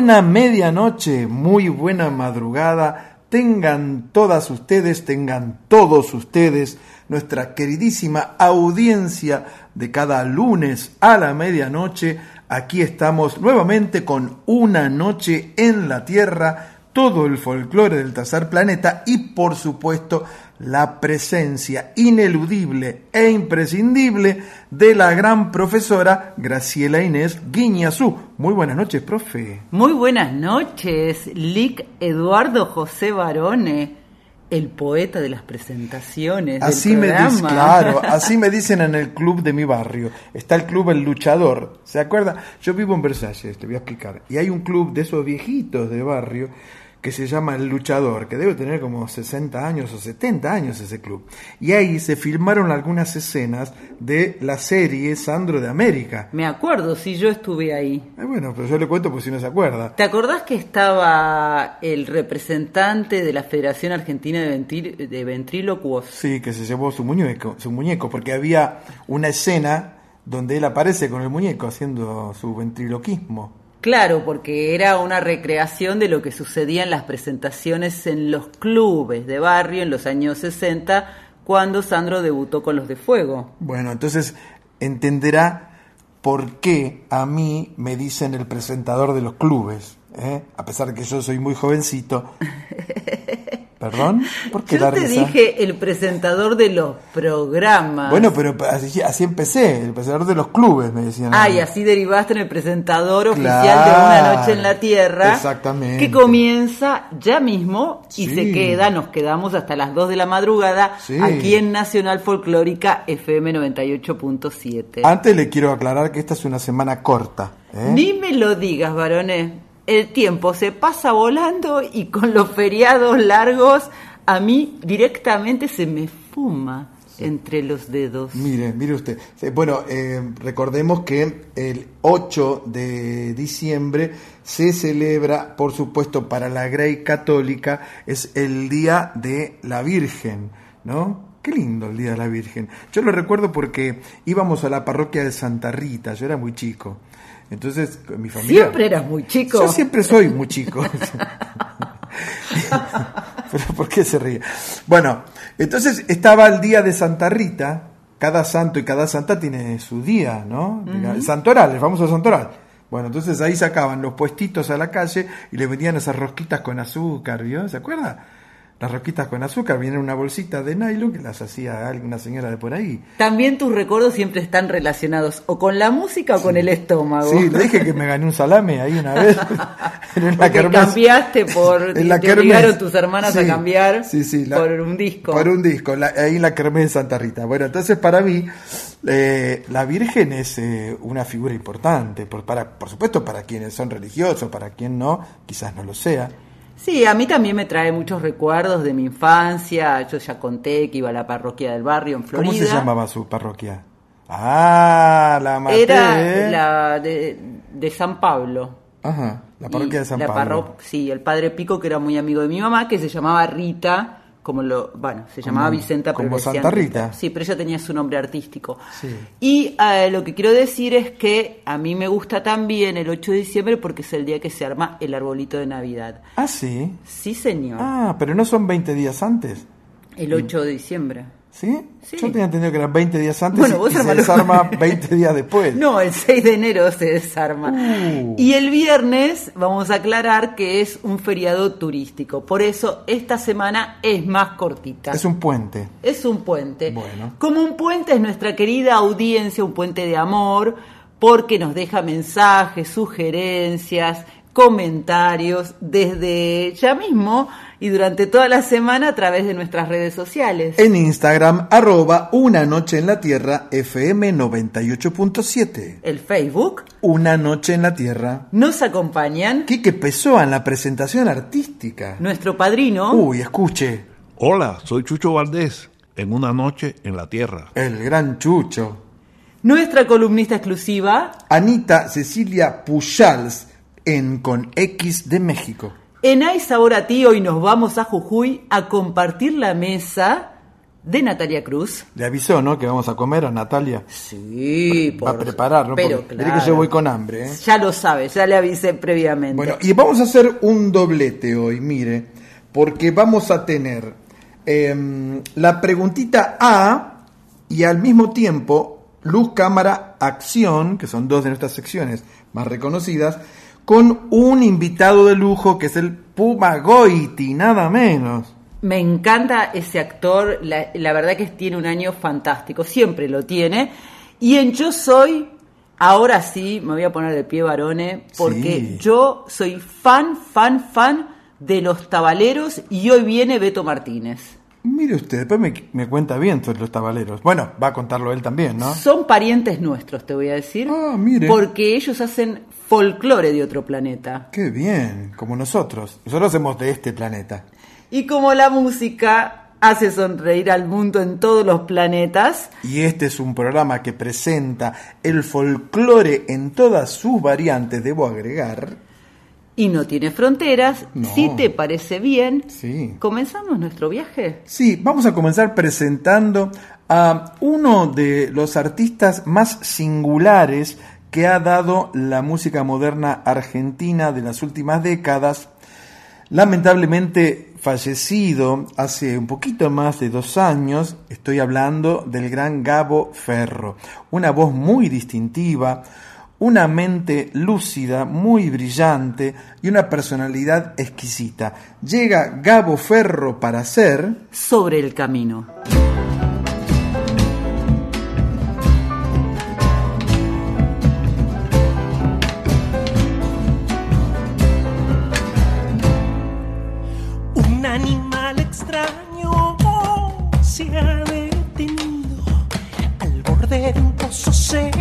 buena medianoche, muy buena madrugada. Tengan todas ustedes, tengan todos ustedes, nuestra queridísima audiencia de cada lunes a la medianoche. Aquí estamos nuevamente con una noche en la Tierra, todo el folclore del tercer planeta y por supuesto la presencia ineludible e imprescindible de la gran profesora Graciela Inés Guiñazú. Muy buenas noches, profe. Muy buenas noches, Lic Eduardo José Barone, el poeta de las presentaciones. Así del me dicen, claro, así me dicen en el club de mi barrio. Está el club El Luchador. ¿Se acuerda? Yo vivo en Versalles, te voy a explicar. Y hay un club de esos viejitos de barrio que se llama El Luchador, que debe tener como 60 años o 70 años ese club. Y ahí se filmaron algunas escenas de la serie Sandro de América. Me acuerdo, si yo estuve ahí. Eh, bueno, pero yo le cuento por si no se acuerda. ¿Te acordás que estaba el representante de la Federación Argentina de, de Ventrílocuos? Sí, que se llevó su muñeco, su muñeco, porque había una escena donde él aparece con el muñeco haciendo su ventriloquismo. Claro, porque era una recreación de lo que sucedía en las presentaciones en los clubes de barrio en los años 60, cuando Sandro debutó con los de Fuego. Bueno, entonces entenderá por qué a mí me dicen el presentador de los clubes, ¿eh? a pesar de que yo soy muy jovencito. ¿Perdón? ¿Por qué Yo te risa? dije el presentador de los programas. Bueno, pero así, así empecé, el presentador de los clubes, me decían. Ah, y así derivaste en el presentador oficial de Una Noche en la Tierra. exactamente. Que comienza ya mismo y Sí. se queda, nos quedamos hasta las 2 de la madrugada Sí. aquí en Nacional Folclórica FM 98.7. Antes le quiero aclarar que esta es una semana corta. ¿eh? Ni me lo digas, varones. El tiempo se pasa volando y con los feriados largos a mí directamente se me fuma entre los dedos. Mire, mire usted. Eh, Bueno, eh, recordemos que el 8 de diciembre se celebra, por supuesto, para la Grey Católica, es el Día de la Virgen, ¿no? Qué lindo el Día de la Virgen. Yo lo recuerdo porque íbamos a la parroquia de Santa Rita, yo era muy chico. Entonces, mi familia... Siempre eras muy chico. Yo siempre soy muy chico. ¿Pero por qué se ríe? Bueno, entonces estaba el día de Santa Rita. Cada santo y cada santa tiene su día, ¿no? El Santoral, el famoso Santoral. Bueno, entonces ahí sacaban los puestitos a la calle y le vendían esas rosquitas con azúcar, ¿vio? ¿Se acuerda? Las rosquitas con azúcar vienen en una bolsita de nylon que las hacía alguna señora de por ahí. También tus recuerdos siempre están relacionados o con la música o con el estómago. Sí, le dije que me gané un salame ahí una vez. en la Porque cambiaste por. En la te obligaron tus hermanas a cambiar sí, sí, por un disco. Por un disco, ahí en la Kermés de Santa Rita. Bueno, entonces para mí, eh, la Virgen es eh, una figura importante. Por, para, por supuesto, para quienes son religiosos, para quien no, quizás no lo sea. Sí, a mí también me trae muchos recuerdos de mi infancia. Yo ya conté que iba a la parroquia del barrio en Florida. ¿Cómo se llamaba su parroquia? Ah, la maté. Era la de, de San Pablo. Ajá, la parroquia de San Pablo. sí, el padre Pico, que era muy amigo de mi mamá, que se llamaba Rita como lo, bueno, se llamaba Vicenta Como Santa Rita. Sí, pero ella tenía su nombre artístico. Y eh, lo que quiero decir es que a mí me gusta también el 8 de diciembre porque es el día que se arma el arbolito de Navidad. Ah, sí. Sí, señor. Ah, pero no son 20 días antes. El 8 de diciembre. ¿Sí? Yo tenía entendido que eran 20 días antes y, se desarma 20 días después. No, el 6 de enero se desarma. Uh. Y el viernes vamos a aclarar que es un feriado turístico. Por eso esta semana es más cortita. Es un puente. Es un puente. Bueno. Como un puente es nuestra querida audiencia, un puente de amor, porque nos deja mensajes, sugerencias, comentarios desde ya mismo y durante toda la semana a través de nuestras redes sociales. En Instagram, arroba Una Noche en la Tierra, FM 98.7. El Facebook. Una Noche en la Tierra. Nos acompañan. Quique Pessoa en la presentación artística. Nuestro padrino. Uy, escuche. Hola, soy Chucho Valdés, en Una Noche en la Tierra. El gran Chucho. Nuestra columnista exclusiva. Anita Cecilia Pujals, en Con X de México. En Hay Sabor a Ti hoy nos vamos a Jujuy a compartir la mesa de Natalia Cruz. Le avisó, ¿no? Que vamos a comer a Natalia. Sí, por... Va a preparar, ¿no? Pero que yo voy con hambre, ¿eh? Ya lo sabe, ya le avisé previamente. Bueno, y vamos a hacer un doblete hoy, mire, porque vamos a tener em, la preguntita A y al mismo tiempo luz, cámara, acción, que son dos de nuestras secciones más reconocidas, con un invitado de lujo que es el Puma Goiti, nada menos. Me encanta ese actor, la, verdad que tiene un año fantástico, siempre lo tiene. Y en Yo Soy, ahora sí, me voy a poner de pie varone, porque yo soy fan, fan, fan de los tabaleros y hoy viene Beto Martínez. Mire usted, después me, cuenta bien sobre los tabaleros. Bueno, va a contarlo él también, ¿no? Son parientes nuestros, te voy a decir. Ah, mire. Porque ellos hacen folclore de otro planeta. Qué bien, como nosotros. Nosotros hacemos de este planeta. Y como la música hace sonreír al mundo en todos los planetas. Y este es un programa que presenta el folclore en todas sus variantes, debo agregar y no tiene fronteras. Si te parece bien, sí. ¿comenzamos nuestro viaje? Sí, vamos a comenzar presentando a uno de los artistas más singulares que ha dado la música moderna argentina de las últimas décadas. Lamentablemente fallecido hace un poquito más de dos años, estoy hablando del gran Gabo Ferro, una voz muy distintiva, una mente lúcida, muy brillante y una personalidad exquisita. Llega Gabo Ferro para ser... Sobre el camino. De un pozo seco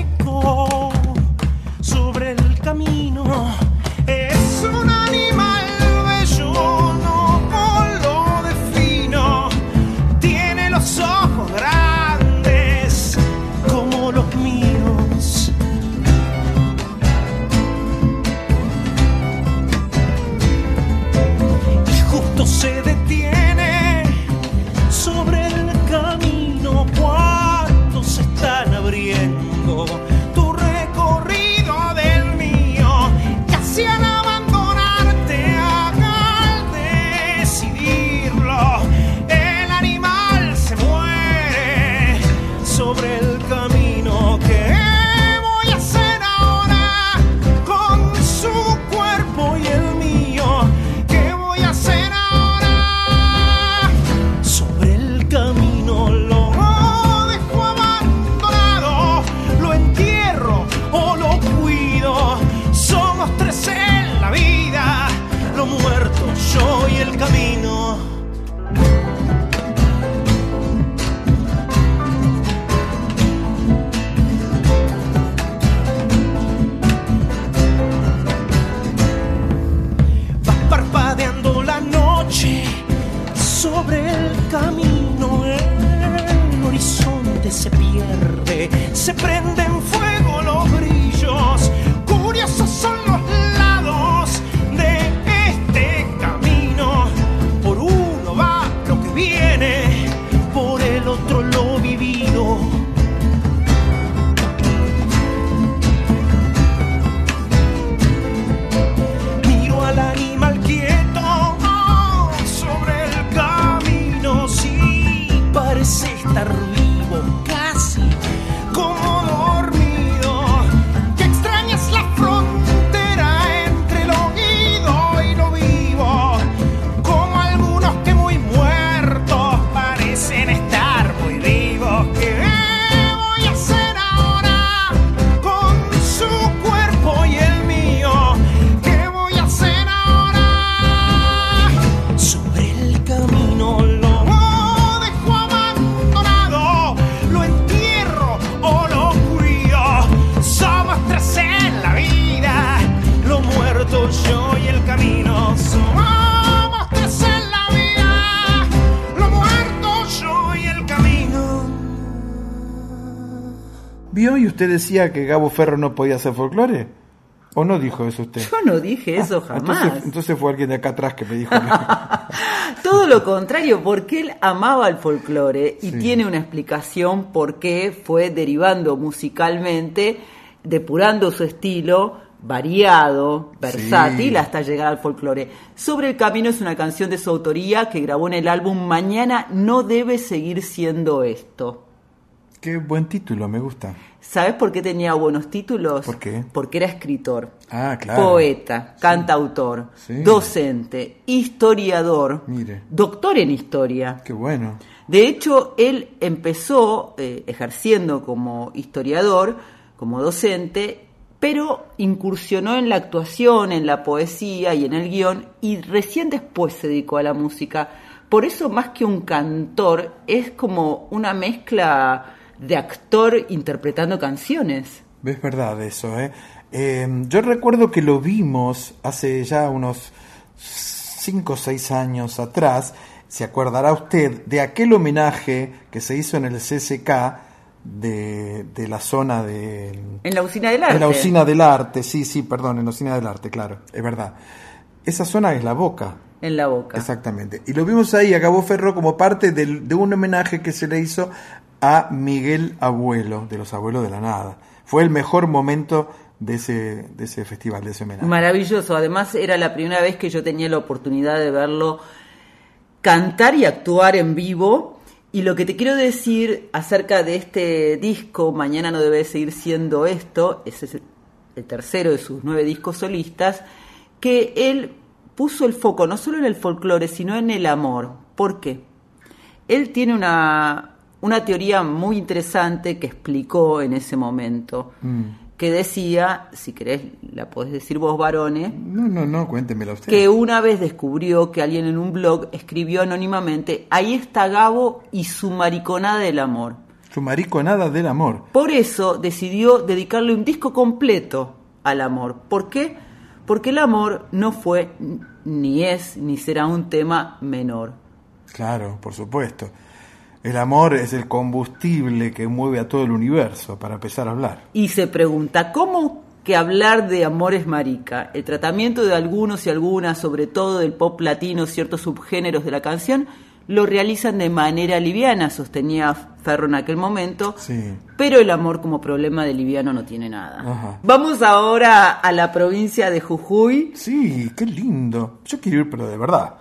camino el horizonte se pierde, se prende en fuego los brillos, usted decía que Gabo Ferro no podía hacer folclore? ¿O no dijo eso usted? Yo no dije eso Ah, jamás. Entonces, entonces fue alguien de acá atrás que me dijo. Todo lo contrario, porque él amaba el folclore y Sí. tiene una explicación por qué fue derivando musicalmente, depurando su estilo, variado, versátil, Sí. hasta llegar al folclore. Sobre el camino es una canción de su autoría que grabó en el álbum Mañana no debe seguir siendo esto. Qué buen título, me gusta. ¿Sabes por qué tenía buenos títulos? ¿Por qué? Porque era escritor, Ah, claro. poeta, cantautor, Sí. docente, historiador, Mire. doctor en historia. Qué bueno. De hecho, él empezó eh, ejerciendo como historiador, como docente, pero incursionó en la actuación, en la poesía y en el guion, y recién después se dedicó a la música. Por eso, más que un cantor, es como una mezcla de actor interpretando canciones. Es verdad eso, ¿eh? Eh, Yo recuerdo que lo vimos hace ya unos 5 o 6 años atrás, se acordará usted, de aquel homenaje que se hizo en el CCK de, de la zona de... En la usina del arte. En la usina del arte, sí, sí, perdón, en la usina del arte, claro, es verdad. Esa zona es la boca, En la boca. Exactamente. Y lo vimos ahí a Gabo Ferro como parte del- de un homenaje que se le hizo a Miguel Abuelo, de los Abuelos de la Nada. Fue el mejor momento de ese, de ese festival, de ese homenaje. Maravilloso. Además, era la primera vez que yo tenía la oportunidad de verlo cantar y actuar en vivo. Y lo que te quiero decir acerca de este disco, Mañana no debe seguir siendo esto, ese es el tercero de sus nueve discos solistas, que él puso el foco no solo en el folclore, sino en el amor. ¿Por qué? Él tiene una, una teoría muy interesante que explicó en ese momento, Mm. que decía, si querés la podés decir vos varones, No, no, no, cuéntemela usted. que una vez descubrió que alguien en un blog escribió anónimamente, ahí está Gabo y su mariconada del amor. Su mariconada del amor. Por eso decidió dedicarle un disco completo al amor. ¿Por qué? Porque el amor no fue, ni es, ni será un tema menor. Claro, por supuesto. El amor es el combustible que mueve a todo el universo, para empezar a hablar. Y se pregunta, ¿cómo que hablar de amor es marica? El tratamiento de algunos y algunas, sobre todo del pop latino, ciertos subgéneros de la canción, lo realizan de manera liviana, sostenía Ferro en aquel momento, Sí. pero el amor como problema de liviano no tiene nada. Ajá. Vamos ahora a la provincia de Jujuy. Sí, qué lindo. Yo quiero ir, pero de verdad,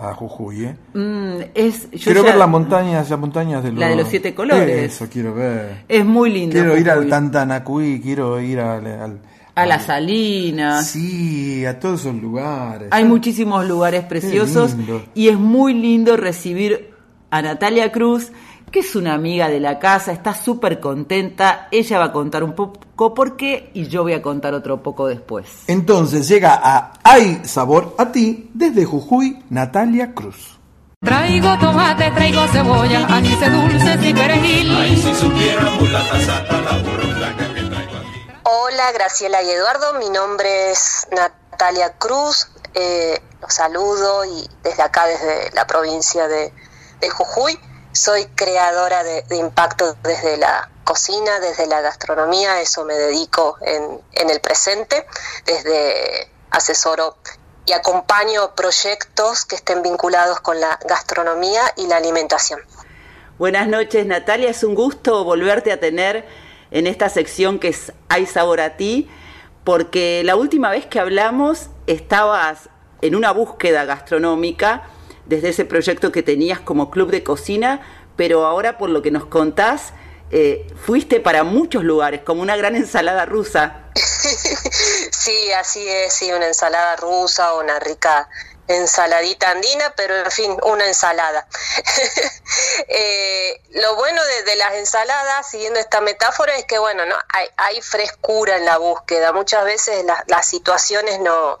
a Jujuy, ¿eh? Mm, es, yo quiero ya- ver las montañas, las montañas de los... La de los siete colores. Eso quiero ver. Es muy lindo. Quiero ir al Jujuy. Tantanacuí, quiero ir al... al- A las Salinas. Sí, a todos esos lugares. Hay muchísimos lugares preciosos y es muy lindo recibir a Natalia Cruz, que es una amiga de la casa, está súper contenta. Ella va a contar un poco por qué y yo voy a contar otro poco después. Entonces llega a Hay Sabor a Ti desde Jujuy, Natalia Cruz. Traigo tomate, traigo cebolla, anís dulces y perejil. Hola Graciela y Eduardo, mi nombre es Natalia Cruz, eh, los saludo y desde acá, desde la provincia de, de Jujuy. Soy creadora de, impacto desde la cocina, desde la gastronomía, eso me dedico en, el presente, desde asesoro y acompaño proyectos que estén vinculados con la gastronomía y la alimentación. Buenas noches Natalia, es un gusto volverte a tener en esta sección que es Hay sabor a ti, porque la última vez que hablamos estabas en una búsqueda gastronómica desde ese proyecto que tenías como club de cocina, pero ahora por lo que nos contás, eh, fuiste para muchos lugares, como una gran ensalada rusa. sí, así es, sí, una ensalada rusa una rica ensaladita andina, pero en fin, una ensalada. Eh, lo bueno de, las ensaladas, siguiendo esta metáfora, es que bueno, no hay, frescura en la búsqueda. Muchas veces las situaciones no,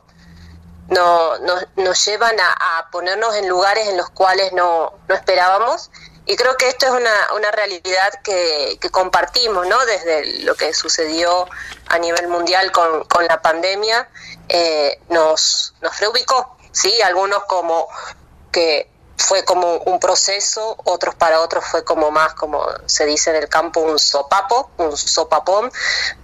no, nos llevan a, ponernos en lugares en los cuales no, no esperábamos. Y creo que esto es una, una realidad que, que, compartimos, ¿no? Desde lo que sucedió a nivel mundial con, con la pandemia, eh, nos, nos reubicó ¿sí? Algunos como que fue como un proceso, otros para otros fue como más, como se dice en el campo, un sopapo, un sopapón,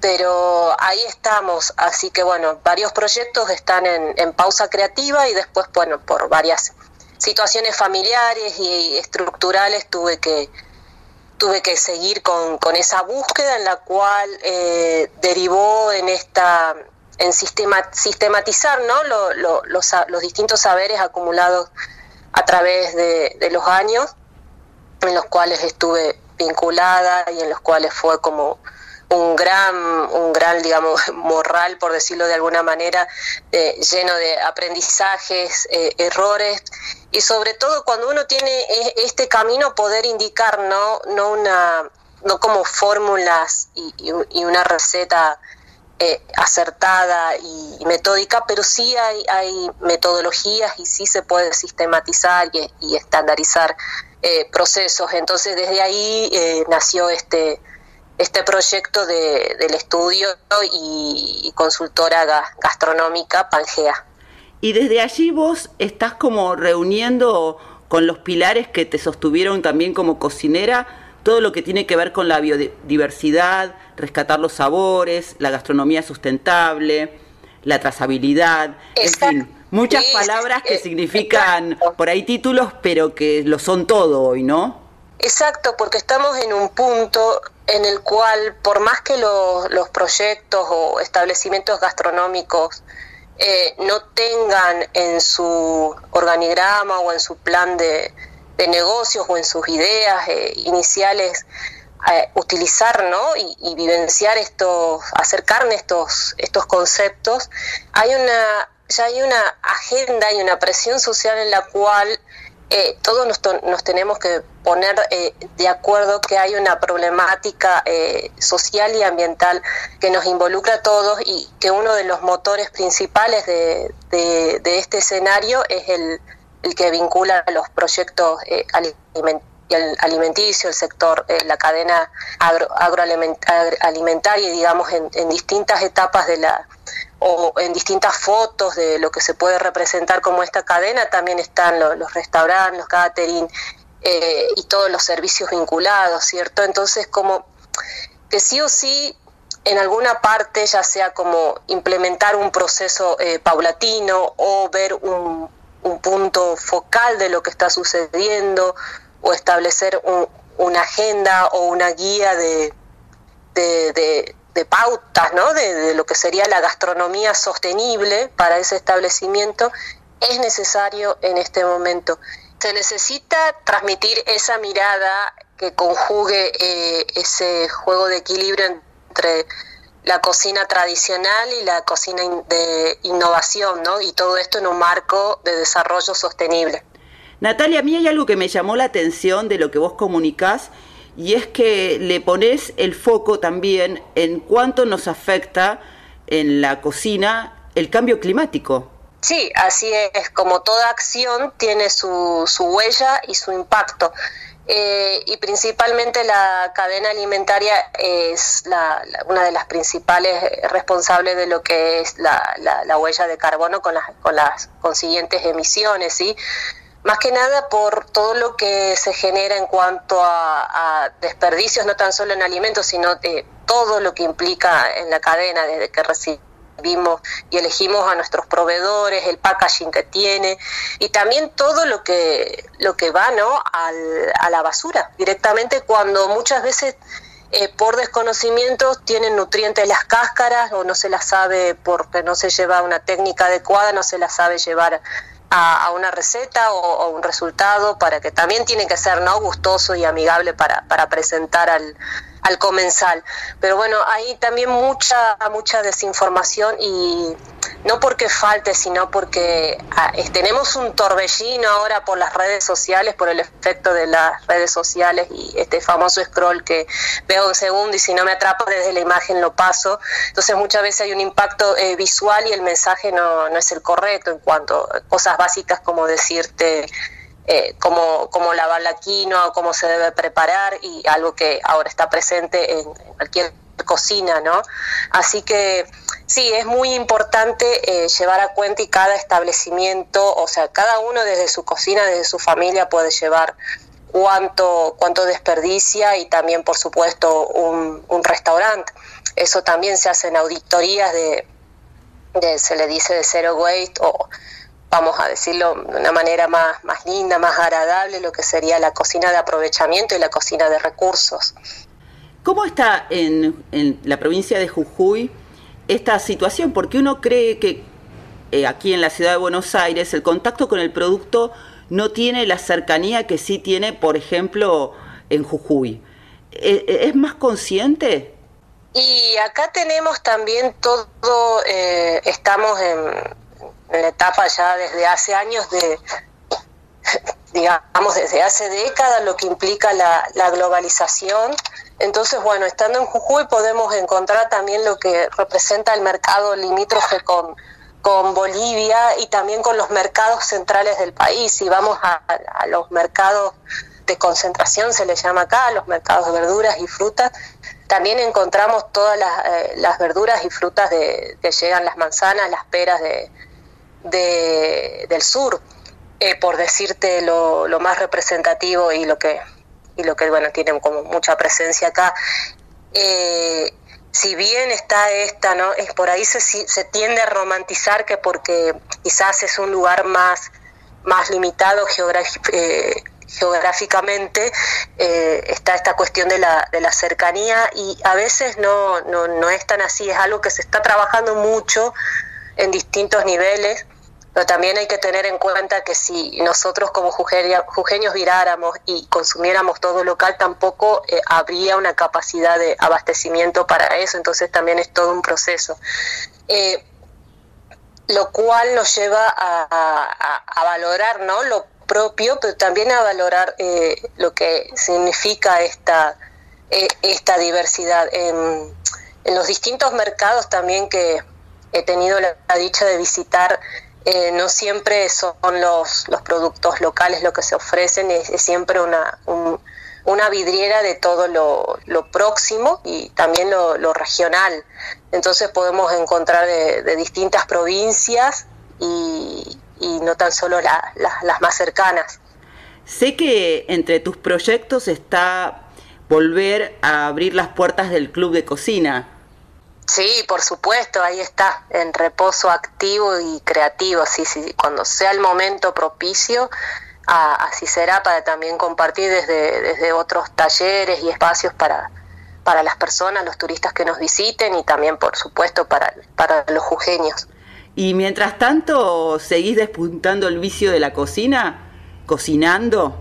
pero ahí estamos, así que bueno, varios proyectos están en, pausa creativa y después, bueno, por varias situaciones familiares y estructurales tuve que tuve que seguir con, con esa búsqueda en la cual eh, derivó en esta en sistematizar ¿no? los, distintos saberes acumulados a través de, los años en los cuales estuve vinculada y en los cuales fue como un gran, un gran, digamos, morral, por decirlo de alguna manera, eh, lleno de aprendizajes, eh, errores, y sobre todo cuando uno tiene e, este camino poder indicar, no, no una, no como fórmulas y una receta eh, acertada y, metódica, pero sí hay, metodologías y sí se puede sistematizar y, estandarizar eh, procesos. Entonces desde ahí eh, nació este, este proyecto de, del estudio y, consultora gastronómica Pangea. Y desde allí vos estás como reuniendo con los pilares que te sostuvieron también como cocinera todo lo que tiene que ver con la biodiversidad, rescatar los sabores, la gastronomía sustentable, la trazabilidad, en fin, muchas palabras que significan por ahí títulos, pero que lo son todo hoy, ¿no? Exacto, porque estamos en un punto en el cual, por más que los, proyectos o establecimientos gastronómicos eh, no tengan en su organigrama o en su plan de, de negocios o en sus ideas eh, iniciales eh, utilizar ¿no? y, vivenciar estos, acercarme estos, estos conceptos, hay una, ya hay una agenda y una presión social en la cual eh, todos nos, nos, tenemos que poner de acuerdo que hay una problemática social y ambiental que nos involucra a todos y que uno de los motores principales de, de este escenario es el, el que vincula los proyectos eh, alimenticios, el sector, eh, la cadena agro, agroalimentaria, digamos, en, distintas etapas de la o en distintas fotos de lo que se puede representar como esta cadena, también están los, restaurantes, los catering eh, y todos los servicios vinculados, ¿cierto? Entonces, como que sí o sí en alguna parte, ya sea como implementar un proceso eh, paulatino o ver un, un punto focal de lo que está sucediendo o establecer una agenda o una guía de, de, pautas, ¿no? De, lo que sería la gastronomía sostenible para ese establecimiento, es necesario en este momento. Se necesita transmitir esa mirada que conjugue eh, ese juego de equilibrio entre la cocina tradicional y la cocina de innovación, ¿no? Y todo esto en un marco de desarrollo sostenible. Natalia, a mí hay algo que me llamó la atención de lo que vos comunicás y es que le pones el foco también en cuánto nos afecta en la cocina el cambio climático. Sí, así es, como toda acción tiene su, su huella y su impacto. Eh, y principalmente la cadena alimentaria es una de las principales responsables de lo que es la, huella de carbono con las, con las consiguientes emisiones, ¿sí? Más que nada por todo lo que se genera en cuanto a, desperdicios, no tan solo en alimentos, sino de todo lo que implica en la cadena, desde que recibimos y elegimos a nuestros proveedores, el packaging que tiene y también todo lo que, lo que va ¿no? a la basura directamente cuando muchas veces eh, por desconocimiento tienen nutrientes las cáscaras o no se las sabe porque no se lleva una técnica adecuada, no se las sabe llevar a, una receta o, un resultado para que también tiene que ser no gustoso y amigable para, para presentar al, al comensal. Pero bueno, hay también mucha, mucha desinformación y no porque falte, sino porque ah, tenemos un torbellino ahora por las redes sociales, por el efecto de las redes sociales y este famoso scroll que veo un segundo y si no me atrapa desde la imagen lo paso. Entonces muchas veces hay un impacto eh, visual y el mensaje no, no es el correcto en cuanto a cosas básicas como decirte eh, cómo, cómo lavar la quinoa, cómo se debe preparar y algo que ahora está presente en cualquier cocina, ¿no? Así que sí, es muy importante eh, llevar a cuenta y cada establecimiento, o sea, cada uno desde su cocina, desde su familia puede llevar cuánto, cuánto desperdicia y también, por supuesto, un, restaurante. Eso también se hace en auditorías de, de, se le dice de zero waste o vamos a decirlo de una manera más, más linda, más agradable, lo que sería la cocina de aprovechamiento y la cocina de recursos. ¿Cómo está en, la provincia de Jujuy esta situación? Porque uno cree que eh, aquí en la ciudad de Buenos Aires el contacto con el producto no tiene la cercanía que sí tiene, por ejemplo, en Jujuy. ¿E, e, ¿Es más consciente? Y acá tenemos también todo, eh, estamos en, en la etapa ya desde hace años de, digamos, desde hace décadas, lo que implica la, globalización. Entonces, bueno, estando en Jujuy podemos encontrar también lo que representa el mercado limítrofe con, con Bolivia y también con los mercados centrales del país. Si vamos a, los mercados de concentración, se les llama acá, los mercados de verduras y frutas, también encontramos todas las, eh, las verduras y frutas de, que llegan las manzanas, las peras de, de, del sur, eh, por decirte lo, más representativo y lo que y lo que bueno tiene como mucha presencia acá. Eh, si bien está esta, ¿no? Es por ahí se, se tiende a romantizar que porque quizás es un lugar más, más limitado eh, geográficamente, está esta cuestión de la, de la cercanía y a veces no, no, no es tan así, es algo que se está trabajando mucho en distintos niveles pero también hay que tener en cuenta que si nosotros como jujeños viráramos y consumiéramos todo local, tampoco eh, habría una capacidad de abastecimiento para eso, entonces también es todo un proceso. Eh, lo cual nos lleva a, valorar ¿no? lo propio, pero también a valorar eh, lo que significa esta, esta diversidad. En, los distintos mercados también que he tenido la dicha de visitar, eh, no siempre son los, los productos locales lo que se ofrecen, es, siempre una, una vidriera de todo lo, lo próximo y también lo, lo, regional. Entonces podemos encontrar de, distintas provincias y, y, no tan solo las más cercanas. Sé que entre tus proyectos está volver a abrir las puertas del club de cocina. Sí, por supuesto, ahí está, en reposo activo y creativo, sí, sí, cuando sea el momento propicio, así será para también compartir desde, desde otros talleres y espacios para, para las personas, los turistas que nos visiten y también, por supuesto, para, para los jujeños. Y mientras tanto, ¿seguís despuntando el vicio de la cocina? ¿Cocinando?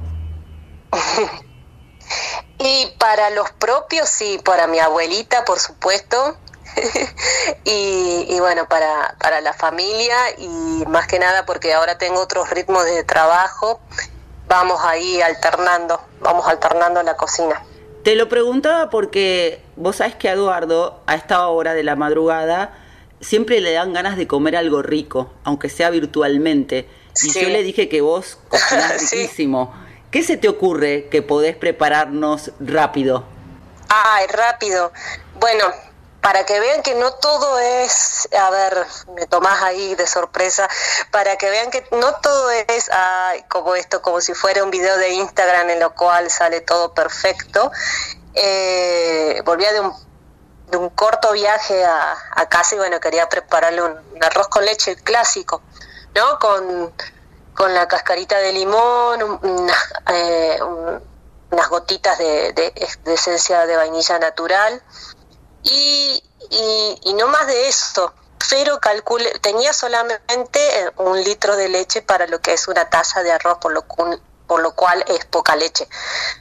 y para los propios, sí, para mi abuelita, por supuesto, y, bueno, para, para la familia y más que nada porque ahora tengo otros ritmos de trabajo, vamos ahí alternando, vamos alternando la cocina. Te lo preguntaba porque vos sabes que a Eduardo a esta hora de la madrugada siempre le dan ganas de comer algo rico, aunque sea virtualmente. Y yo le dije que vos cocinás riquísimo. ¿Qué se te ocurre que podés prepararnos rápido? Ay, rápido. Bueno, para que vean que no todo es, a ver, me tomás ahí de sorpresa, para que vean que no todo es como esto, como si fuera un video de Instagram en lo cual sale todo perfecto. Eh, volvía de un, de un, corto viaje a, casa y bueno, quería prepararle un, arroz con leche clásico, ¿no? Con, con la cascarita de limón, eh, unas gotitas de, de esencia de vainilla natural y, y, no más de eso. Pero calcule, tenía solamente eh, un litro de leche para lo que es una taza de arroz, por lo, por lo cual es poca leche.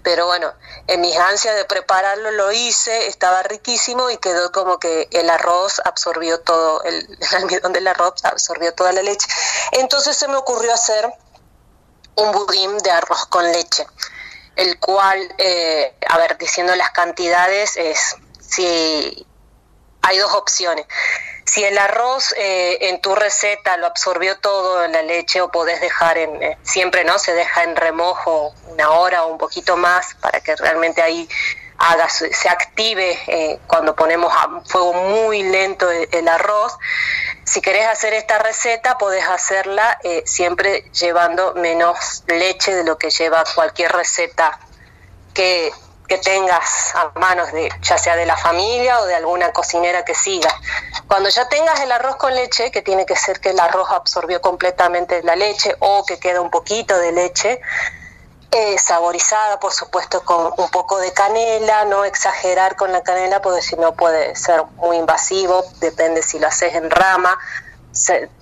Pero bueno, en mis ansias de prepararlo lo hice, estaba riquísimo y quedó como que el arroz absorbió todo, el, el almidón del arroz absorbió toda la leche. Entonces se me ocurrió hacer un budín de arroz con leche, el cual, eh, a ver, diciendo las cantidades, es si hay dos opciones. Si el arroz eh, en tu receta lo absorbió todo en la leche o podés dejar en, eh, siempre no, se deja en remojo una hora o un poquito más para que realmente ahí haga, se active eh, cuando ponemos a fuego muy lento el, arroz. Si querés hacer esta receta, podés hacerla siempre llevando menos leche de lo que lleva cualquier receta que que tengas a manos de ya sea de la familia o de alguna cocinera que siga. Cuando ya tengas el arroz con leche, que tiene que ser que el arroz absorbió completamente la leche o que queda un poquito de leche, eh, saborizada por supuesto con un poco de canela, no exagerar con la canela porque si no puede ser muy invasivo, depende si lo haces en rama,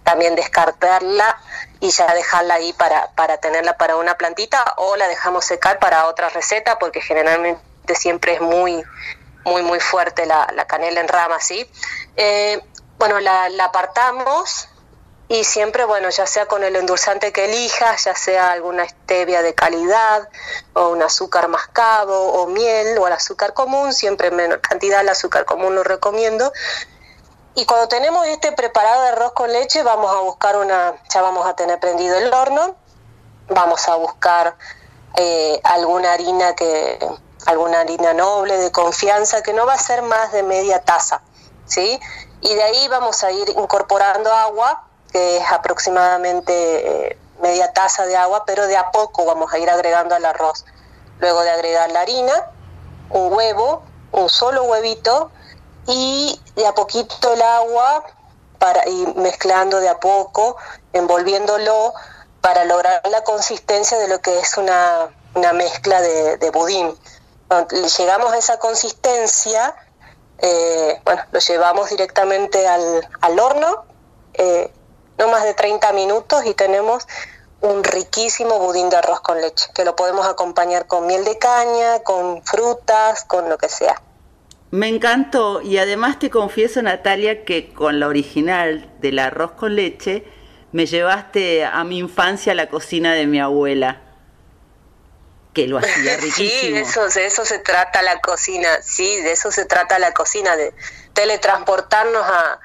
también descartarla y ya dejarla ahí para, para tenerla para una plantita o la dejamos secar para otra receta porque generalmente siempre es muy, muy, muy fuerte la, canela en rama, ¿sí? Eh, bueno, la, apartamos y siempre, bueno, ya sea con el endulzante que elijas, ya sea alguna stevia de calidad o un azúcar mascabo o miel o el azúcar común, siempre en menor cantidad el azúcar común lo recomiendo, y cuando tenemos este preparado de arroz con leche, vamos a buscar una, ya vamos a tener prendido el horno, vamos a buscar eh, alguna harina que, alguna harina noble de confianza que no va a ser más de media taza, ¿sí? Y de ahí vamos a ir incorporando agua, que es aproximadamente eh, media taza de agua, pero de a poco vamos a ir agregando al arroz. Luego de agregar la harina, un huevo, un solo huevito, y de a poquito el agua para ir mezclando de a poco, envolviéndolo para lograr la consistencia de lo que es una, mezcla de, budín. Cuando llegamos a esa consistencia, eh, bueno, lo llevamos directamente al, al horno, eh, no más de 30 minutos y tenemos un riquísimo budín de arroz con leche, que lo podemos acompañar con miel de caña, con frutas, con lo que sea. Me encantó y además te confieso, Natalia, que con la original del arroz con leche me llevaste a mi infancia a la cocina de mi abuela, que lo hacía riquísimo. Sí, de eso, de eso se trata la cocina, sí, de eso se trata la cocina, de teletransportarnos a,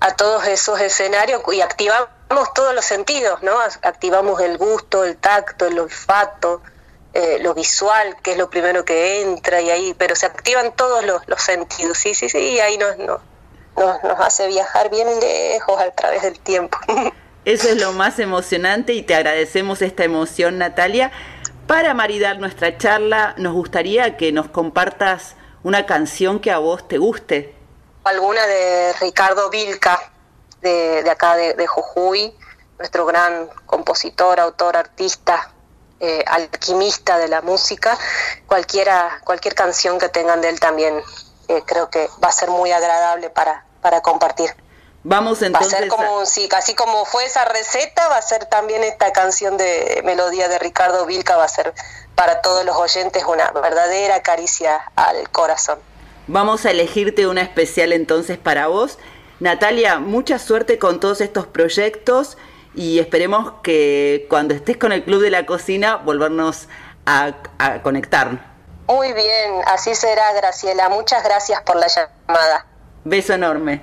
a todos esos escenarios y activamos todos los sentidos, ¿no? Activamos el gusto, el tacto, el olfato, eh, lo visual, que es lo primero que entra, y ahí, pero se activan todos los, sentidos, sí, sí, sí, y ahí nos, nos, nos, hace viajar bien lejos a través del tiempo. Eso es lo más emocionante y te agradecemos esta emoción, Natalia. Para maridar nuestra charla, nos gustaría que nos compartas una canción que a vos te guste. Alguna de Ricardo Vilca, de, de acá de, de Jujuy, nuestro gran compositor, autor, artista, eh, alquimista de la música, cualquiera, cualquier canción que tengan de él también eh, creo que va a ser muy agradable para, para compartir. Vamos entonces. Va a ser como, sí, así como fue esa receta, va a ser también esta canción de melodía de Ricardo Vilca, va a ser para todos los oyentes una verdadera caricia al corazón. Vamos a elegirte una especial entonces para vos. Natalia, mucha suerte con todos estos proyectos y esperemos que cuando estés con el Club de la Cocina volvernos a, a conectar. Muy bien, así será, Graciela. Muchas gracias por la llamada. Beso enorme.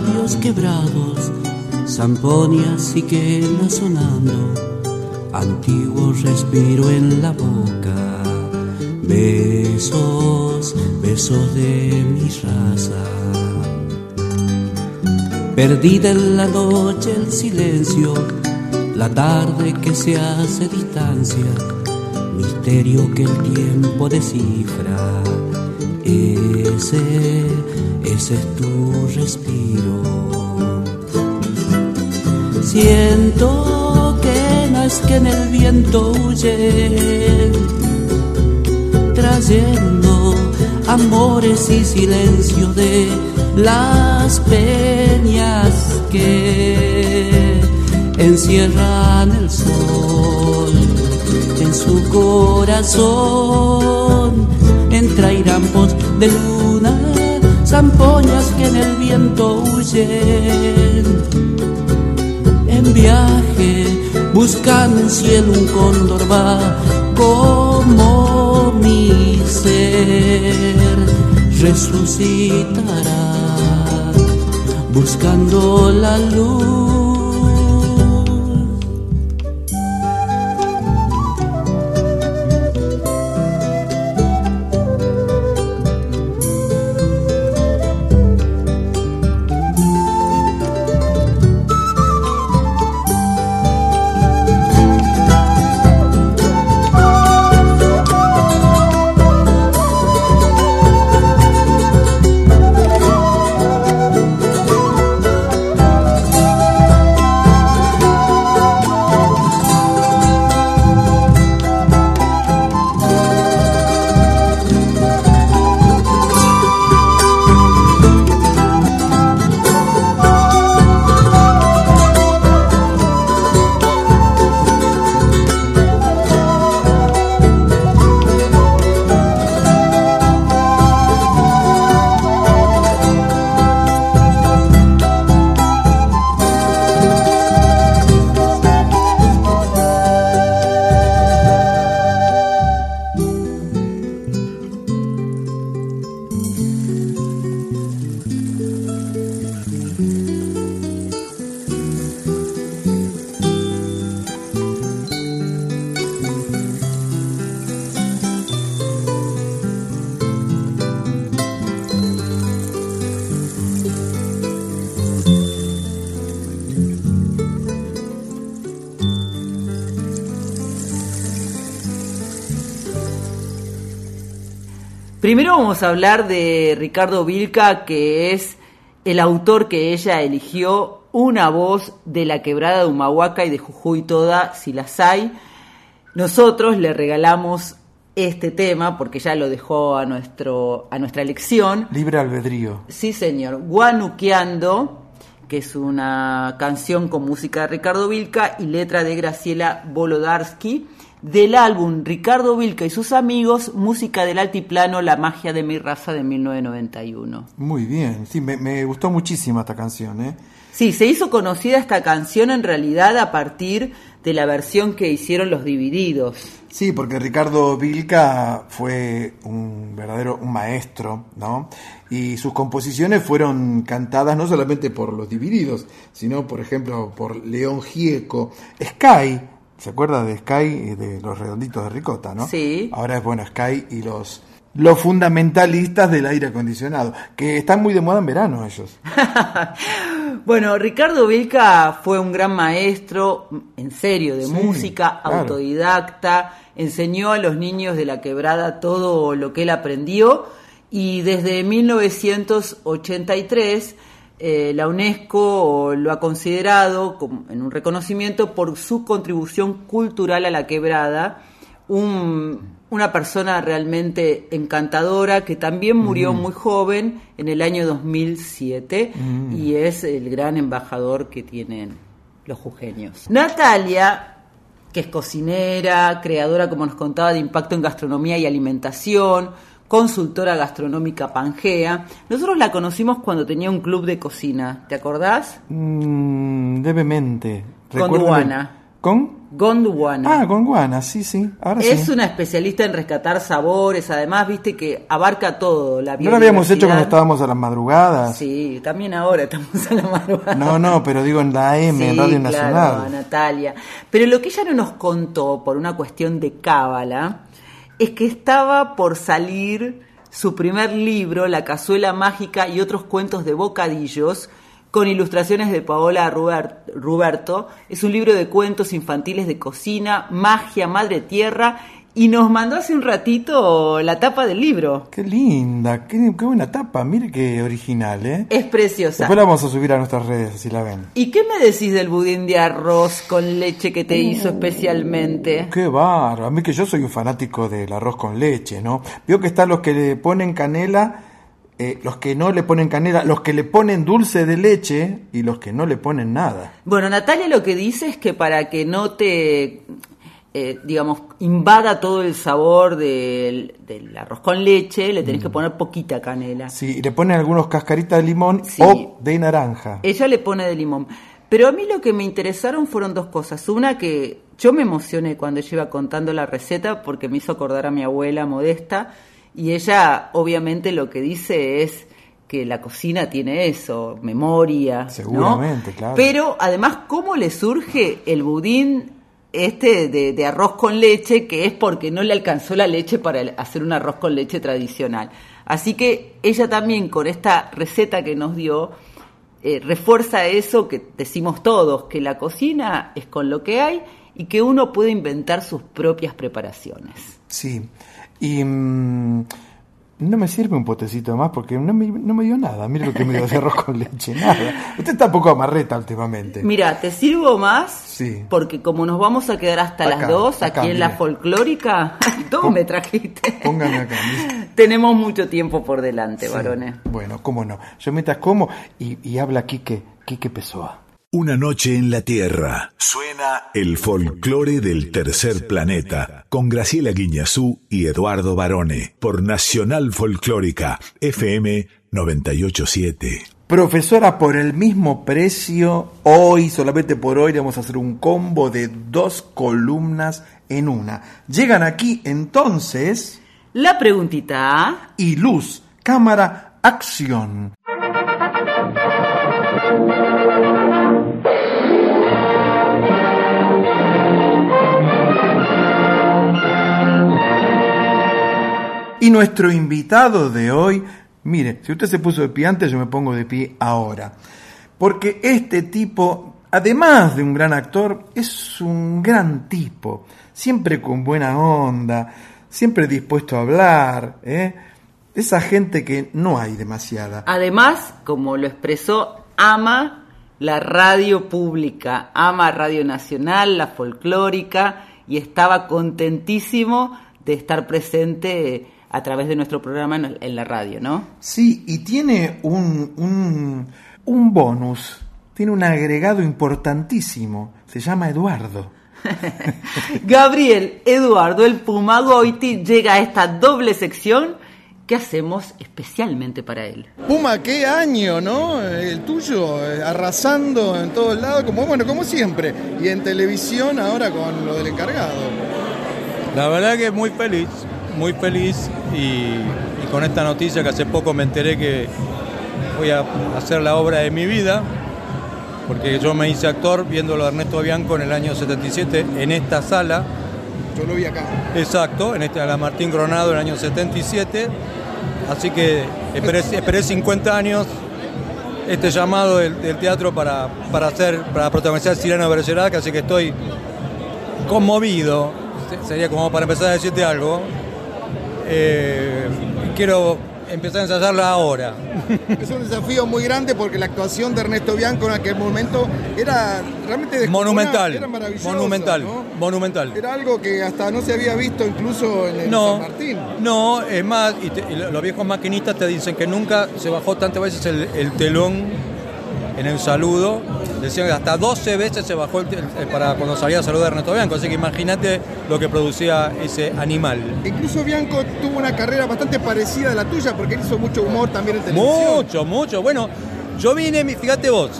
Labios quebrados, zamponias y quena sonando, antiguo respiro en la boca, besos, besos de mi raza. Perdida en la noche el silencio, la tarde que se hace distancia, misterio que el tiempo descifra. Ese, ese es tu respiro. Siento que no es que en el viento huye, trayendo amores y silencio de las peñas que encierran el sol en su corazón entre irampos de luna zampoñas que en el viento huyen. En viaje buscan el cielo un cóndor va como mi ser. Resucitará buscando la luz Primero vamos a hablar de Ricardo Vilca, que es el autor que ella eligió, una voz de la quebrada de Humahuaca y de Jujuy toda, si las hay. Nosotros le regalamos este tema porque ya lo dejó a, nuestro, a nuestra elección. Libre albedrío. Sí, señor. Guanuqueando, que es una canción con música de Ricardo Vilca y letra de Graciela Bolodarsky del álbum Ricardo Vilca y sus amigos, Música del Altiplano, La magia de mi raza de 1991. Muy bien, sí, me, gustó muchísimo esta canción. ¿eh? Sí, se hizo conocida esta canción en realidad a partir de la versión que hicieron los Divididos. Sí, porque Ricardo Vilca fue un verdadero un maestro, ¿no? Y sus composiciones fueron cantadas no solamente por los Divididos, sino, por ejemplo, por León Gieco, Sky, ¿Se acuerda de Sky y de los redonditos de ricota, no? Sí. Ahora es bueno Sky y los los fundamentalistas del aire acondicionado, que están muy de moda en verano ellos. bueno, Ricardo Vilca fue un gran maestro, en serio, de música, autodidacta, enseñó a los niños de la quebrada todo lo que él aprendió y desde 1983 eh, la UNESCO lo ha considerado como, en un reconocimiento por su contribución cultural a la quebrada, una persona realmente encantadora que también murió muy joven en el año 2007 y es el gran embajador que tienen los jujeños. Natalia que es cocinera, creadora, como nos contaba, de impacto en gastronomía y alimentación, consultora gastronómica Pangea. Nosotros la conocimos cuando tenía un club de cocina, ¿te acordás? Mm, levemente. Con Duana. ¿Con? Gondwana. Ah, Gondwana, sí, sí. Ahora es sí. una especialista en rescatar sabores, además, viste que abarca todo. La ¿No lo habíamos hecho cuando estábamos a las madrugadas? Sí, también ahora estamos a la madrugada. No, no, pero digo en la AM, en Sí, Radio claro, Nacional. Natalia. Pero lo que ella no nos contó por una cuestión de cábala es que estaba por salir su primer libro, La cazuela mágica y otros cuentos de bocadillos, con ilustraciones de Paola Ruber- Ruberto. Es un libro de cuentos infantiles de cocina, magia, madre tierra, y nos mandó hace un ratito la tapa del libro. Qué linda, qué, qué buena tapa, mire qué original, ¿eh? Es preciosa. Después la vamos a subir a nuestras redes, si la ven. ¿Y qué me decís del budín de arroz con leche que te hizo especialmente? Qué bárbaro. A mí que yo soy un fanático del arroz con leche, ¿no? Veo que están los que le ponen canela, eh, los que no le ponen canela, los que le ponen dulce de leche y los que no le ponen nada. Bueno, Natalia lo que dice es que para que no te, eh, digamos, invada todo el sabor del, del arroz con leche, le tenés que poner poquita canela. Sí, y le ponen algunos cascaritas de limón Sí. o de naranja. Ella le pone de limón. Pero a mí lo que me interesaron fueron dos cosas. Una que yo me emocioné cuando ella iba contando la receta porque me hizo acordar a mi abuela modesta y ella obviamente lo que dice es que la cocina tiene eso, memoria. ¿no? Seguramente, claro. Pero además, ¿cómo le surge el budín este de, arroz con leche? Que es porque no le alcanzó la leche para hacer un arroz con leche tradicional. Así que ella también con esta receta que nos dio, eh, refuerza eso que decimos todos, que la cocina es con lo que hay y que uno puede inventar sus propias preparaciones. Sí. Y mm, no me sirve un potecito más porque no me, no me dio nada. Mire lo que me dio de arroz con leche, nada. Usted está un poco amarreta últimamente. Mira, te sirvo más Sí. porque como nos vamos a quedar hasta Acá, las dos acá, aquí en la folclórica, ¿cómo me trajiste? Póngame acá. Tenemos mucho tiempo por delante, Sí. varones. Bueno, cómo no. Yo mientras como y, y habla Quique, Quique Pessoa. Una noche en la Tierra. Suena el folclore del tercer planeta con Graciela Guiñazú y Eduardo Barone por Nacional Folclórica FM 987. Profesora, por el mismo precio, hoy, solamente por hoy, vamos a hacer un combo de dos columnas en una. Llegan aquí entonces La preguntita. y luz, cámara, acción. Y nuestro invitado de hoy, mire, si usted se puso de pie antes, yo me pongo de pie ahora. Porque este tipo, además de un gran actor, es un gran tipo, siempre con buena onda, siempre dispuesto a hablar, ¿eh? Esa gente que no hay demasiada. Además, como lo expresó, ama la radio pública, ama Radio Nacional, la folclórica, y estaba contentísimo de estar presente a través de nuestro programa en, en la radio, ¿no? Sí, y tiene un, un, un bonus, tiene un agregado importantísimo, se llama Eduardo. Gabriel Eduardo el Puma Goiti llega a esta doble sección que hacemos especialmente para él. Puma, qué año, ¿no? El tuyo, eh, arrasando en todos lados, como bueno, como siempre. Y en televisión ahora con lo del encargado. La verdad que muy feliz, muy feliz y, y con esta noticia que hace poco me enteré que voy a hacer la obra de mi vida, porque yo me hice actor viéndolo a Ernesto Bianco en el año 77 en esta sala. Yo lo vi acá. Exacto, en esta, la Martín Coronado en el año 77. Así que esperé, esperé 50 años este llamado del, del teatro para, para hacer, para protagonizar Sirena Bergerac, así que estoy conmovido. Se- Sería como para empezar a decirte algo. Eh, quiero empezar a ensayarla ahora. Es un desafío muy grande porque la actuación de Ernesto Bianco en aquel momento era realmente Monumental, era monumental, ¿no? monumental. Era algo que hasta no se había visto incluso en el No, San Martín. no, es más, y, te- y lo- los viejos maquinistas te dicen que nunca se bajó tantas veces el, el telón en el saludo. Decían que hasta 12 veces se bajó el, para cuando salía a saludar a Ernesto Bianco. Así que imagínate lo que producía ese animal. Incluso Bianco tuvo una carrera bastante parecida a la tuya porque él hizo mucho humor también en televisión. Mucho, mucho. Bueno, yo vine, fíjate vos,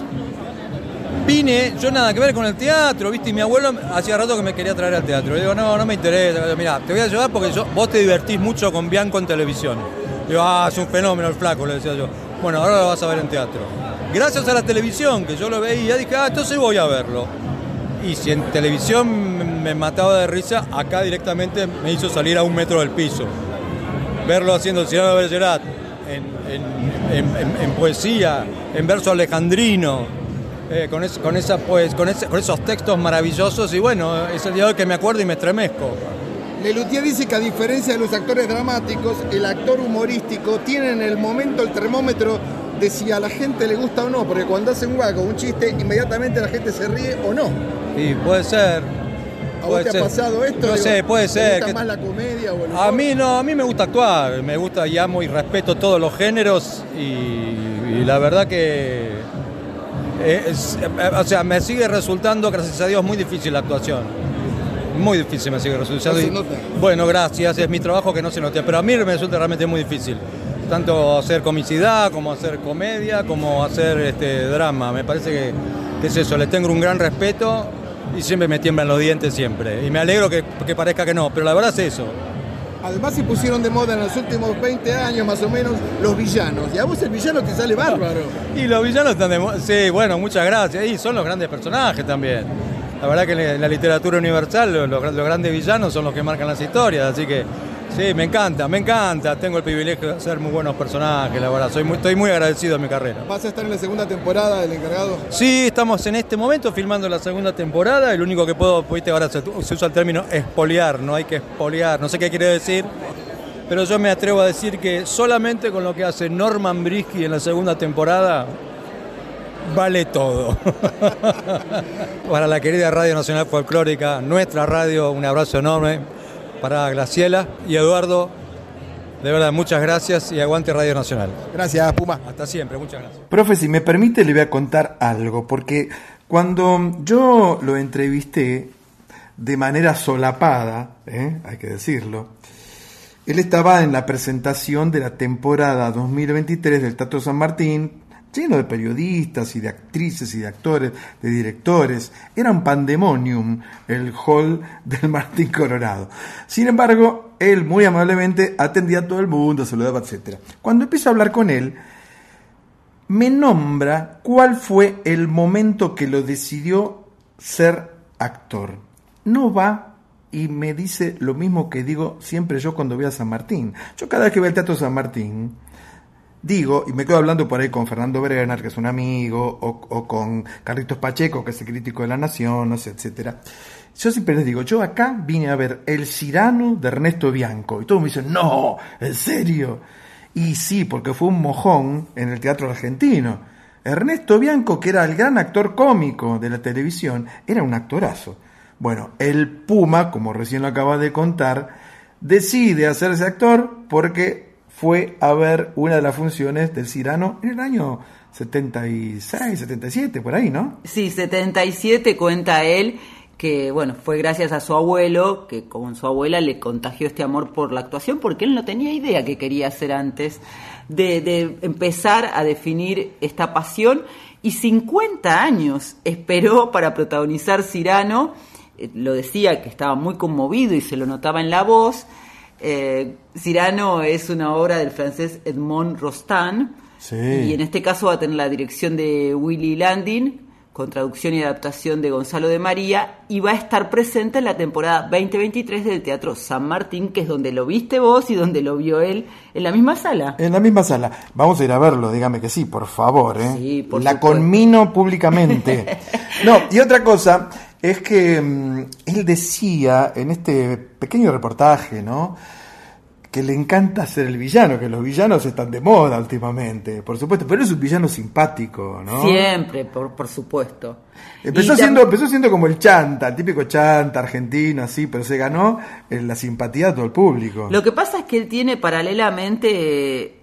vine, yo nada que ver con el teatro, ¿viste? Y mi abuelo hacía rato que me quería traer al teatro. Le digo, no, no me interesa. Mira, te voy a llevar porque yo, vos te divertís mucho con Bianco en televisión. Digo, ah, es un fenómeno el flaco, le decía yo. Bueno, ahora lo vas a ver en teatro. Gracias a la televisión, que yo lo veía, dije, ah, entonces voy a verlo. Y si en televisión me mataba de risa, acá directamente me hizo salir a un metro del piso. Verlo haciendo de Bergerac en, en, en, poesía, en verso alejandrino, eh, pues, con, esos textos maravillosos y bueno, es el día de hoy que me acuerdo y me estremezco. Lelutier dice que a diferencia de los actores dramáticos, el actor humorístico tiene en el momento el termómetro de si a la gente le gusta o no, porque cuando hace un guaco, un chiste, inmediatamente la gente se ríe o no. Sí, puede ser. ¿A vos te ha pasado esto? No Digo, sé, puede ¿te ser. gusta que- más la comedia o el A mí no, a mí me gusta actuar, me gusta y amo y respeto todos los géneros y, y la verdad que es- eh, o sea, me sigue resultando, gracias a Dios, muy difícil la actuación. Muy difícil me sigue resultando. No se Y- nota. Bueno, gracias, es mi trabajo que no se note, pero a mí me resulta realmente muy difícil. Tanto hacer comicidad, como hacer comedia, como hacer este drama. Me parece que, que es eso, le tengo un gran respeto y siempre me tiemblan los dientes siempre. Y me alegro que, que parezca que no, pero la verdad es eso. Además se pusieron de moda en los últimos 20 años más o menos los villanos. Y a vos el villano te sale bárbaro. Y los villanos están de mo- Sí, bueno, muchas gracias. Y son los grandes personajes también. La verdad que en la literatura universal los, los grandes villanos son los que marcan las historias. Así que sí, me encanta, me encanta. Tengo el privilegio de hacer muy buenos personajes, la verdad. Soy muy- estoy muy agradecido de mi carrera. ¿Vas a estar en la segunda temporada del encargado? Sí, estamos en este momento filmando la segunda temporada. lo único que puedo, viste, ahora se, se usa el término espoliar, no hay que espoliar, no sé qué quiere decir. Pero yo me atrevo a decir que solamente con lo que hace Norman Brisky en la segunda temporada vale todo. Para la querida Radio Nacional Folclórica, nuestra radio, un abrazo enorme para Graciela y Eduardo. De verdad, muchas gracias y aguante Radio Nacional. Gracias, Puma. Hasta siempre, muchas gracias. Profe, si me permite, le voy a contar algo, porque cuando yo lo entrevisté de manera solapada, ¿eh? hay que decirlo, él estaba en la presentación de la temporada 2023 del Teatro San Martín, lleno de periodistas y de actrices y de actores, de directores. Era un pandemonium el hall del Martín Coronado. Sin embargo, él muy amablemente atendía a todo el mundo, saludaba, etc. Cuando empiezo a hablar con él, me nombra cuál fue el momento que lo decidió ser actor. No va y me dice lo mismo que digo siempre yo cuando voy a San Martín. Yo cada vez que voy al Teatro San Martín, digo, y me quedo hablando por ahí con Fernando Brenner, que es un amigo, o, con Carlitos Pacheco, que es el crítico de la Nación, no etcétera. Yo siempre les digo, yo acá vine a ver El Cirano de Ernesto Bianco. Y todos me dicen, no, ¿en serio? Y sí, porque fue un mojón en el teatro argentino. Ernesto Bianco, que era el gran actor cómico de la televisión, era un actorazo. Bueno, el Puma, como recién lo acaba de contar, decide hacerse actor porque fue a ver una de las funciones del Cirano en el año 76, 77, por ahí, ¿no? Sí, 77 cuenta él que bueno, fue gracias a su abuelo, que como su abuela le contagió este amor por la actuación, porque él no tenía idea qué quería hacer antes de, de empezar a definir esta pasión, y 50 años esperó para protagonizar Cirano, Eh, lo decía que estaba muy conmovido y se lo notaba en la voz. Eh, Cirano es una obra del francés Edmond Rostand, Sí. y en este caso va a tener la dirección de Willy Landin, con traducción y adaptación de Gonzalo de María, y va a estar presente en la temporada 2023 del Teatro San Martín, que es donde lo viste vos y donde lo vio él en la misma sala. En la misma sala. Vamos a ir a verlo, dígame que sí, por favor. ¿eh? Sí, por la supuesto. conmino públicamente. no, y otra cosa es que mm, él decía en este pequeño reportaje, ¿no? Que le encanta ser el villano, que los villanos están de moda últimamente, por supuesto, pero es un villano simpático, ¿no? Siempre, por, por supuesto. Empezó siendo, empezó siendo como el chanta, el típico chanta argentino, así, pero se ganó eh, la simpatía de todo el público. Lo que pasa es que él tiene paralelamente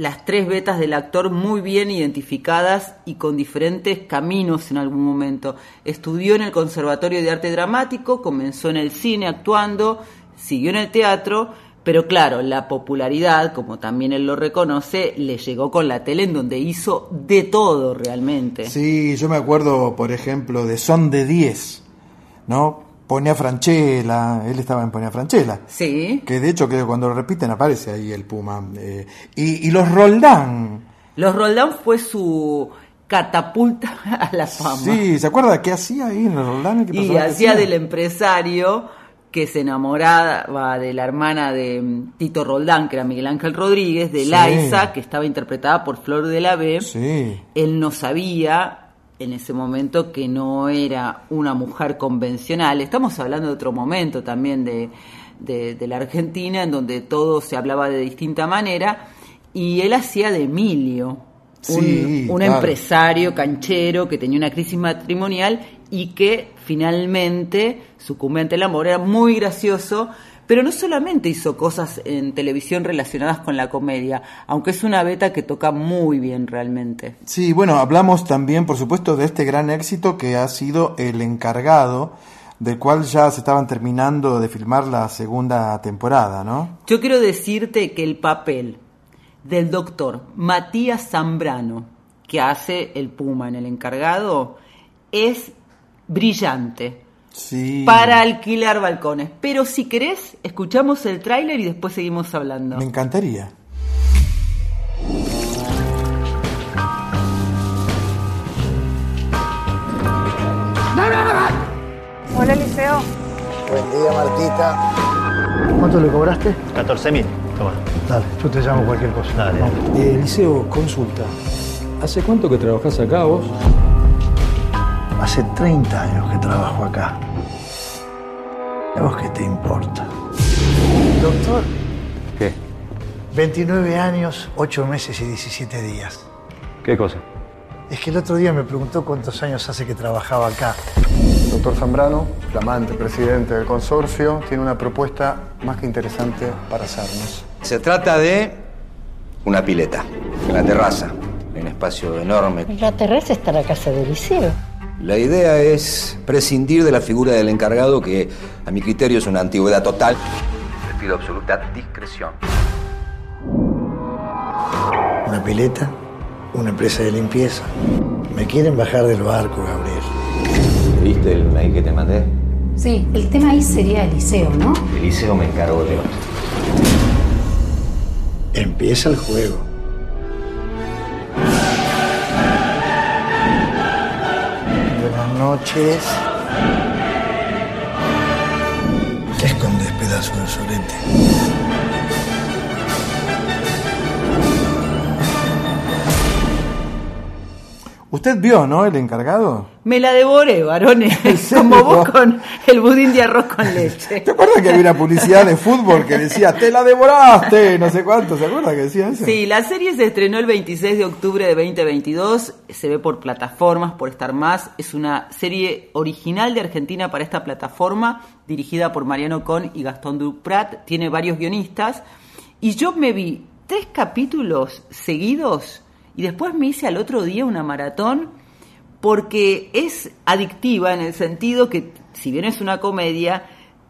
las tres vetas del actor muy bien identificadas y con diferentes caminos en algún momento. Estudió en el Conservatorio de Arte Dramático, comenzó en el cine actuando, siguió en el teatro, Pero claro, la popularidad, como también él lo reconoce, le llegó con la tele en donde hizo de todo realmente. Sí, yo me acuerdo, por ejemplo, de Son de 10, ¿no? Ponía Franchella, él estaba en Ponía Franchella. Sí. Que de hecho que cuando lo repiten aparece ahí el Puma. Eh, y, y los Roldán. Los Roldán fue su catapulta a la fama. Sí, ¿se acuerda qué hacía ahí en los Roldán? ¿Qué Y hacía? del empresario que se enamoraba de la hermana de mm, Tito Roldán, que era Miguel Ángel Rodríguez, de Sí. Laisa, que estaba interpretada por Flor de la B. Sí. Él no sabía en ese momento que no era una mujer convencional. Estamos hablando de otro momento también de, de- de la Argentina, en donde todo se hablaba de distinta manera, y él hacía de Emilio, un, Sí, un claro. empresario canchero que tenía una crisis matrimonial y que finalmente sucumbe ante el amor. Era muy gracioso, pero no solamente hizo cosas en televisión relacionadas con la comedia, aunque es una beta que toca muy bien realmente. Sí, bueno, hablamos también, por supuesto, de este gran éxito que ha sido El Encargado, del cual ya se estaban terminando de filmar la segunda temporada, ¿no? Yo quiero decirte que el papel del doctor Matías Zambrano, que hace el Puma en el encargado, es brillante Sí. para alquilar balcones. Pero si querés, escuchamos el tráiler y después seguimos hablando. Me encantaría. Hola, Liceo. Buen día, Martita. ¿Cuánto le cobraste? 14 mil. Toma. Dale, yo te llamo cualquier cosa. Dale. Eh, Liceo, consulta. ¿Hace cuánto que trabajás acá vos? Hace 30 años que trabajo acá. ¿A vos qué te importa? Doctor, ¿Qué? 29 años, 8 meses y 17 días. ¿Qué cosa? Es que el otro día me preguntó cuántos años hace que trabajaba acá. Doctor Zambrano, flamante presidente del consorcio, tiene una propuesta más que interesante para hacernos. Se trata de una pileta, en la terraza, en un espacio enorme. La terraza está la casa del liceo. La idea es prescindir de la figura del encargado, que a mi criterio es una antigüedad total. Les pido absoluta discreción. Una pileta, una empresa de limpieza. Me quieren bajar del barco, Gabriel. ¿Viste el mail que te mandé? Sí, el tema ahí sería el liceo, ¿no? Eliseo me encargó de Empieza el juego. Noches. ¿Qué escondes, pedazo de solete? Usted vio, ¿no? El encargado. Me la devoré, varones, como vos con el budín de arroz con leche. ¿Te acuerdas que había una publicidad de fútbol que decía, te la devoraste? No sé cuánto, ¿se acuerda que decía eso? Sí, la serie se estrenó el 26 de octubre de 2022, se ve por plataformas, por Star Más, es una serie original de Argentina para esta plataforma, dirigida por Mariano Con y Gastón Duprat, tiene varios guionistas, y yo me vi tres capítulos seguidos y después me hice al otro día una maratón porque es adictiva en el sentido que, si bien es una comedia,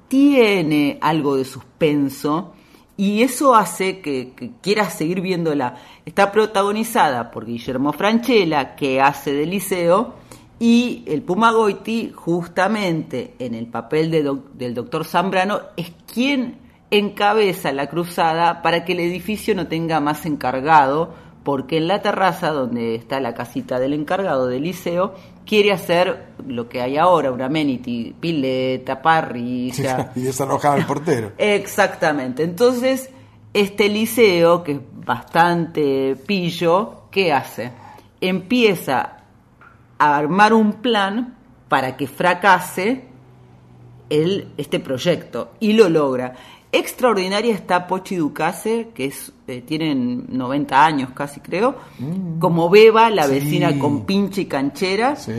tiene algo de suspenso y eso hace que, que quieras seguir viéndola. Está protagonizada por Guillermo Franchella, que hace de liceo, y el Puma Goiti, justamente en el papel de del doctor Zambrano, es quien encabeza la cruzada para que el edificio no tenga más encargado, porque en la terraza donde está la casita del encargado del liceo, quiere hacer lo que hay ahora, una amenity, pileta, parrilla. y desalojaba al portero. Exactamente. Entonces, este liceo, que es bastante pillo, ¿qué hace? Empieza a armar un plan para que fracase el, este proyecto y lo logra. Extraordinaria está Pochi Ducase, que es, eh, tiene 90 años casi creo, como Beba, la Sí. vecina con pinche y canchera, Sí.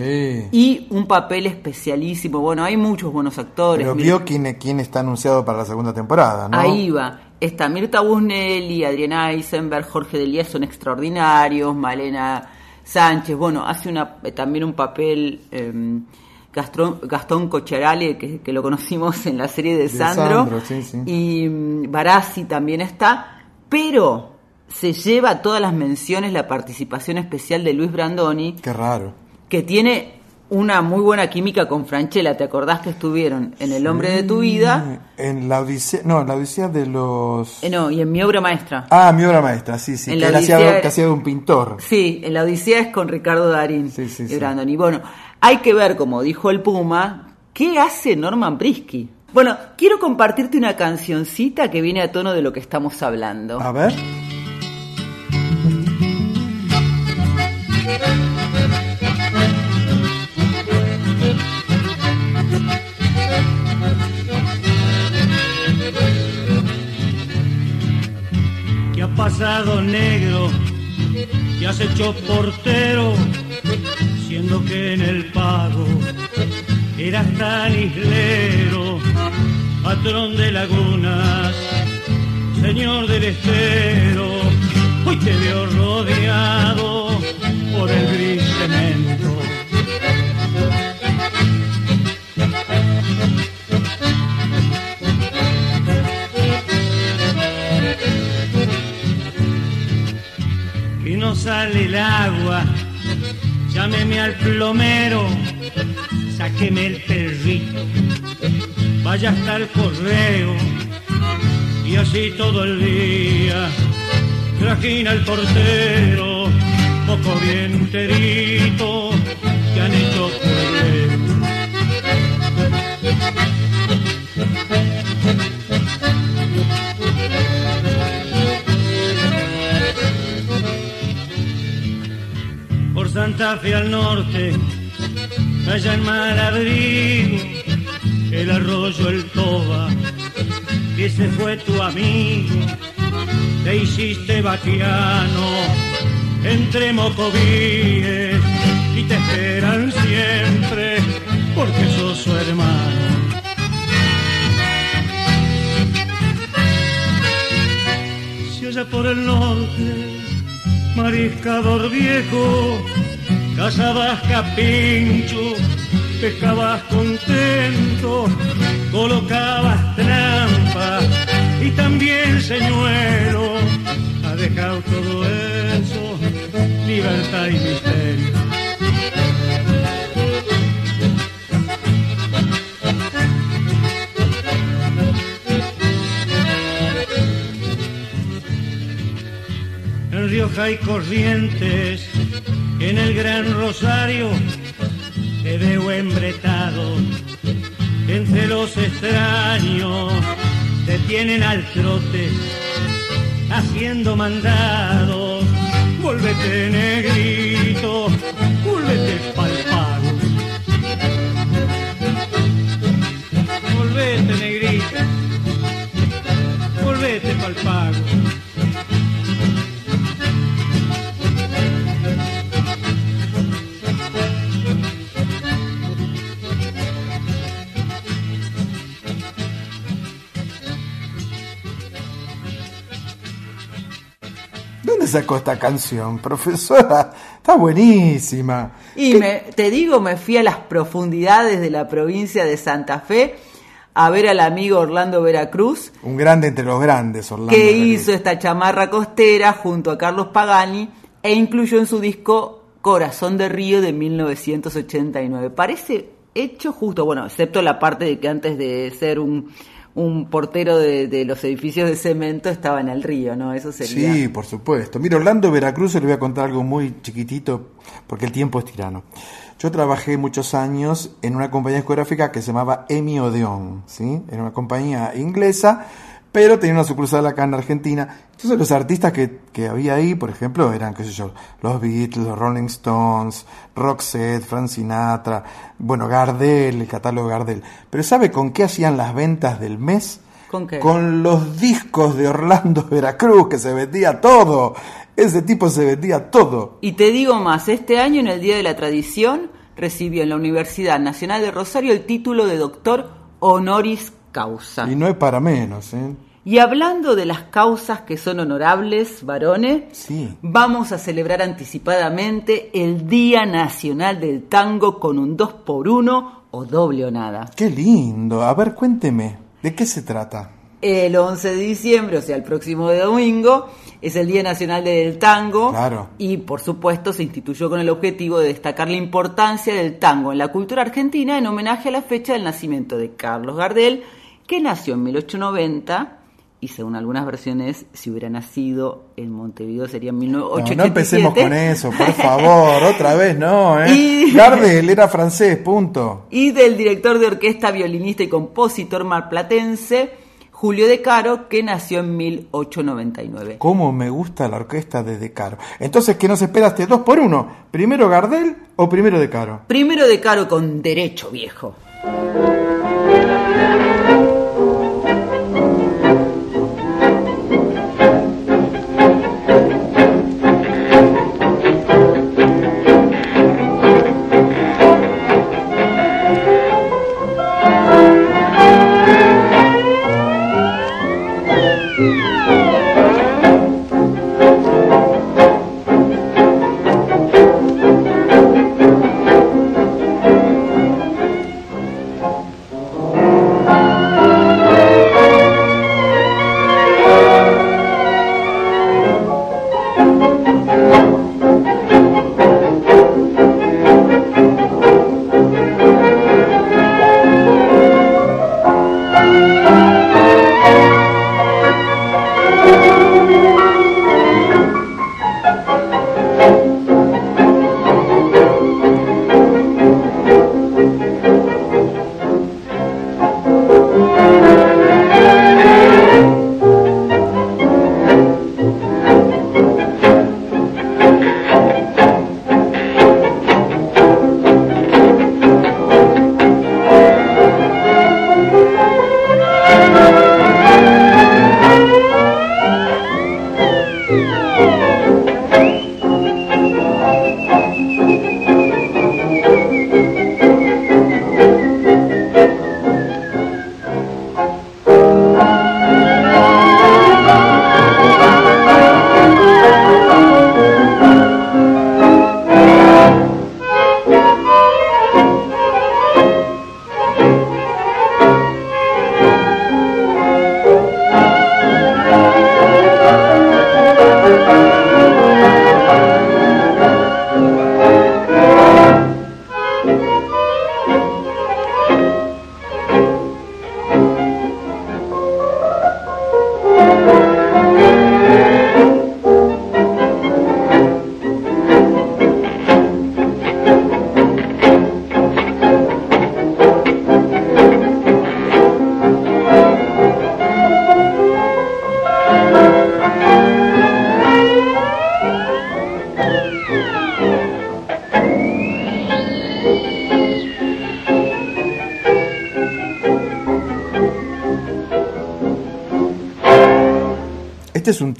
y un papel especialísimo. Bueno, hay muchos buenos actores. Pero vio quién, quién está anunciado para la segunda temporada, ¿no? Ahí va. Está Mirta Busnelli, Adriana Eisenberg, Jorge Delías son extraordinarios, Malena Sánchez, bueno, hace una, eh, también un papel eh, Gastón, Gastón Cocciarale, que, que lo conocimos en la serie de Sandro, Sandro, sí, sí. y mm, Barassi también está, pero se lleva todas las menciones la participación especial de Luis Brandoni, Qué raro. que tiene una muy buena química con Franchella. ¿Te acordás que estuvieron en El hombre de tu vida? En la Odisea, no, en la Odisea de los... Eh, no, y en mi obra maestra. Ah, mi obra maestra, sí, sí, En que la él hacía, Odisea- que hacía de un pintor. Sí, en la Odisea es con Ricardo Darín sí, y Brandoni. Bueno, hay que ver, como dijo el Puma, qué hace Norman Brisky. Bueno, quiero compartirte una cancioncita que viene a tono de lo que estamos hablando. A ver. ¿Qué ha pasado negro? ¿Qué has hecho portero? Siendo que en el pago eras tan islero, patrón de lagunas, señor del estero. Hoy te veo rodeado por el gris cemento. que no sale el agua. Llámeme al plomero, sáqueme el perrito, vaya hasta el correo y así todo el día. Trajina el portero, poco bien enterito, que han hecho. Santa Fe al norte, allá en Malabrigo, el arroyo, el toba, ese fue tu amigo, te hiciste vaquiano entre mocovíes y te esperan siempre porque sos su hermano. Si allá por el norte mariscador viejo, cazabas capincho, pescabas contento, colocabas trampa y también señuelo. Ha dejado todo eso, libertad y misterio. en Rioja hay corrientes, en el Gran Rosario te veo embretado. Entre los extraños, te tienen al trote haciendo mandados, vuélvete negrito, vuélvete pa'l pago. Volvete negrito, volvete pa'l sacó esta canción, profesora? Está buenísima. Y me, te digo, me fui a las profundidades de la provincia de Santa Fe a ver al amigo Orlando Veracruz, Un grande entre los grandes, Orlando. que Veracruz. hizo esta chamarra costera junto a Carlos Pagani e incluyó en su disco Corazón de Río de 1989. Parece hecho justo, bueno, excepto la parte de que antes de ser un, un portero de, los edificios de cemento estaba en el río, ¿no? Eso sería... Sí, por supuesto. Mira, Orlando Veracruz, le voy a contar algo muy chiquitito, porque el tiempo es tirano. Yo trabajé muchos años en una compañía discográfica que se llamaba Emi Odeon, ¿sí? Era una compañía inglesa, pero tenía una sucursal acá en Argentina. Entonces los artistas que, que había ahí, por ejemplo, eran, qué sé yo, los Beatles, los Rolling Stones, Roxette, Frank Sinatra, bueno, Gardel, el catálogo Gardel. Pero ¿sabe con qué hacían las ventas del mes? ¿Con qué? Con los discos de Orlando Veracruz, que se vendía todo. Ese tipo se vendía todo. Y te digo más, este año en el Día de la Tradición recibió en la Universidad Nacional de Rosario el título de doctor honoris causa. Y no es para menos, ¿eh? Y hablando de las causas que son honorables, varones, Sí. vamos a celebrar anticipadamente el Día Nacional del Tango con un 2 por 1 o doble o nada. Qué lindo. A ver, cuénteme, ¿de qué se trata? El 11 de diciembre, o sea, el próximo domingo, es el Día Nacional del Tango. Claro. Y por supuesto se instituyó con el objetivo de destacar la importancia del tango en la cultura argentina en homenaje a la fecha del nacimiento de Carlos Gardel, que nació en 1890 y según algunas versiones, si hubiera nacido en Montevideo sería en No, 1887. no empecemos con eso, por favor, otra vez no, ¿eh? Y- Gardel era francés, punto. y del director de orquesta, violinista y compositor marplatense Julio De Caro, que nació en 1899. Cómo me gusta la orquesta de De Caro. Entonces, ¿qué nos esperaste? ¿Dos por uno? ¿Primero Gardel o primero De Caro? Primero De Caro con derecho viejo.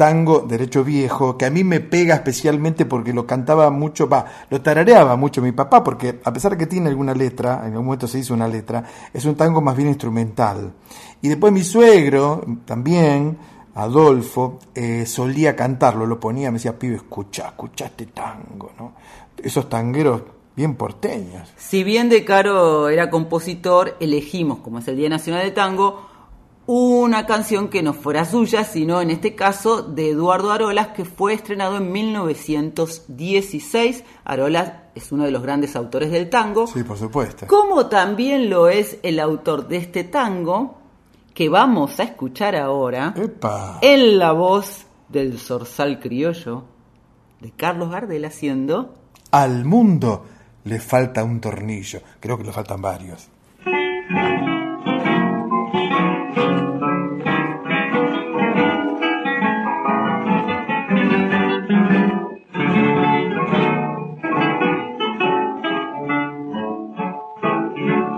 Tango derecho viejo que a mí me pega especialmente porque lo cantaba mucho, va, lo tarareaba mucho mi papá, porque a pesar que tiene alguna letra, en algún momento se hizo una letra, es un tango más bien instrumental. Y después mi suegro también, Adolfo, eh, solía cantarlo, lo ponía, me decía, pibe, escucha, escucha este tango, ¿no? Esos tangueros bien porteños. Si bien De Caro era compositor, elegimos, como es el Día Nacional del Tango, una canción que no fuera suya, sino en este caso de Eduardo Arolas, que fue estrenado en 1916. Arolas es uno de los grandes autores del tango, Sí, por supuesto. como también lo es el autor de este tango, que vamos a escuchar ahora Epa. en la voz del zorzal criollo de Carlos Gardel haciendo Al mundo le falta un tornillo, creo que le faltan varios.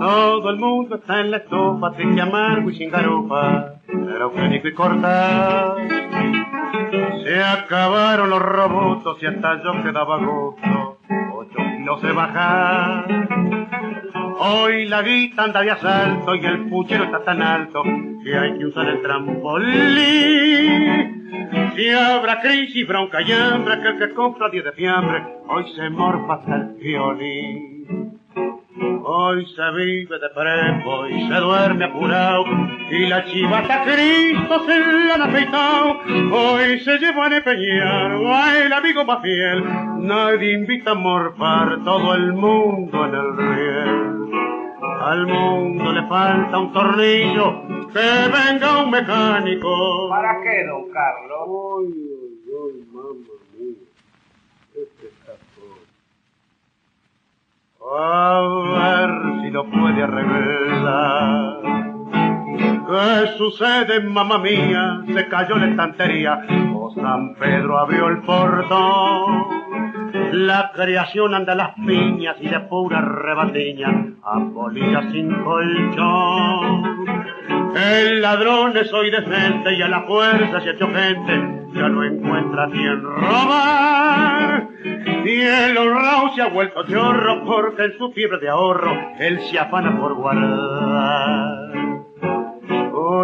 Todo el mundo está en la estofa, triste, amargo y sin garufa, era eugénico y corta. Se acabaron los robotos y hasta yo quedaba gusto, ocho kilos de bajar. Hoy la guita anda de asalto y el puchero está tan alto que hay que usar el trampolín. Si habrá crisis, bronca y hambre, que el que compra 10 de fiambre, hoy se morfa hasta el violín. Hoy se vive de prepo y se duerme apurado y la chivata Cristo se la han afeitado. Hoy se lleva a empeñar a el amigo más fiel. Nadie invita a morfar todo el mundo en el riel. Al mundo le falta un tornillo, que venga un mecánico. ¿Para qué, don Carlos? Uy, uy, uy, mamá mía. Este está todo. A ver si lo puede arreglar. ¿Qué sucede, mamá mía? Se cayó la estantería. O San Pedro abrió el portón. La creación anda a las piñas y de pura rebatiña, abolida sin colchón. El ladrón es hoy decente y a la fuerza se ha hecho gente, ya no encuentra quien robar. Y el honrado se ha vuelto chorro porque en su fiebre de ahorro él se afana por guardar.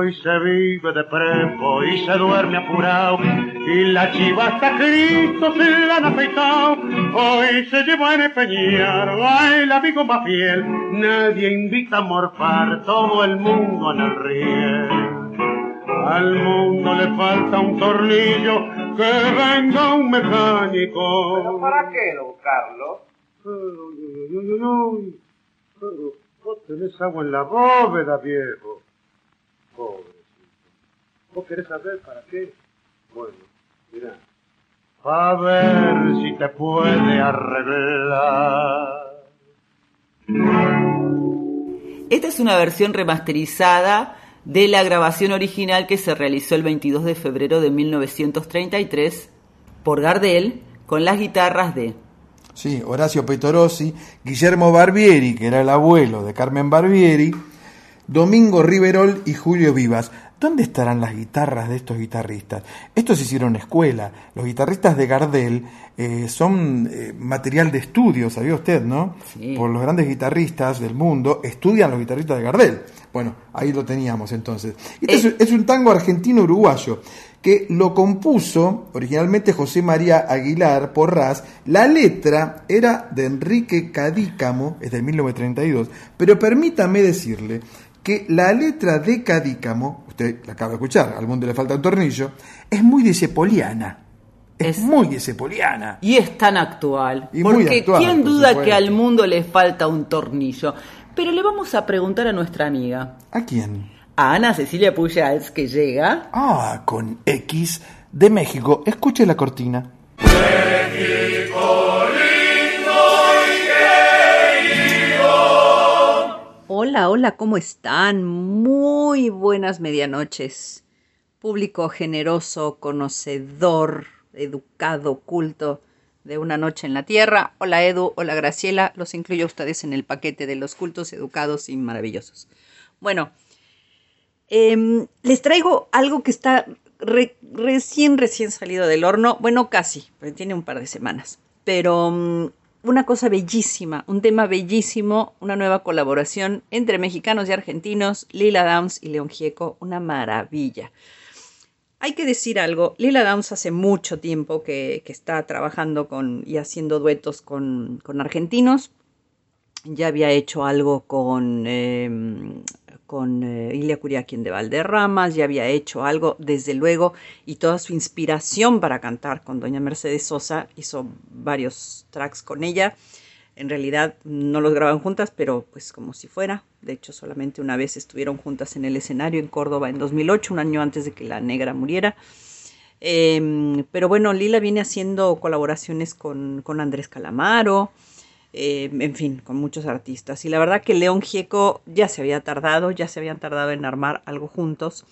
Hoy se vive de prepo y se duerme apurado y la chiva hasta Cristo se la han afeitado. Hoy se lleva a empeñar a el amigo más fiel. Nadie invita a morfar todo el mundo en el riel. Al mundo le falta un tornillo que venga un mecánico. ¿Pero para qué, don Carlos? Uy, uy, uy, uy, uy. Pero vos tenés agua en la bóveda, viejo. Pobrecito. ¿Vos querés saber para qué? Bueno, mira. A ver si te puede arreglar. Esta es una versión remasterizada de la grabación original que se realizó el 22 de febrero de 1933 por Gardel con las guitarras de Sí, Horacio Petorossi, Guillermo Barbieri, que era el abuelo de Carmen Barbieri, Domingo Riverol y Julio Vivas. ¿Dónde estarán las guitarras de estos guitarristas? Estos hicieron escuela. Los guitarristas de Gardel eh, son eh, material de estudio, ¿sabía usted, no? Sí. Por los grandes guitarristas del mundo, estudian los guitarristas de Gardel. Bueno, ahí lo teníamos entonces. Este es, es un tango argentino-uruguayo que lo compuso originalmente José María Aguilar Porras. La letra era de Enrique Cadícamo, es de 1932, pero permítame decirle que la letra de Cadícamo, usted la acaba de escuchar, al mundo le falta un tornillo, es muy de Cepoliana. Es, muy de Cepoliana. Y es tan actual. Y muy porque actual, ¿quién por duda que al mundo le falta un tornillo? Pero le vamos a preguntar a nuestra amiga, ¿A quién? a Ana Cecilia Pujals, que llega. Ah, con X de México. Escuche la cortina. Hola, hola, ¿cómo están? Muy buenas medianoches. Público generoso, conocedor, educado, culto de una noche en la tierra. Hola Edu, hola Graciela, los incluyo a ustedes en el paquete de los cultos, educados y maravillosos. Bueno, em, les traigo algo que está re- recién, recién salido del horno. Bueno, casi, tiene un par de semanas. Pero mm, una cosa bellísima, un tema bellísimo, una nueva colaboración entre mexicanos y argentinos, Lila Downs y León Gieco, una maravilla. Hay que decir algo, Lila Downs hace mucho tiempo que, que está trabajando con, y haciendo duetos con, con argentinos. Ya había hecho algo con, eh, con eh, Ilia Curiaquín de Valderramas, ya había hecho algo, desde luego, y toda su inspiración para cantar con doña Mercedes Sosa, hizo varios tracks con ella. En realidad no los graban juntas, pero pues como si fuera. De hecho, solamente una vez estuvieron juntas en el escenario en Córdoba en 2008, un año antes de que la negra muriera. Eh, pero bueno, Lila viene haciendo colaboraciones con, con Andrés Calamaro, eh, en fin, con muchos artistas. Y la verdad que León Gieco ya se había tardado, ya se habían tardado en armar algo juntos.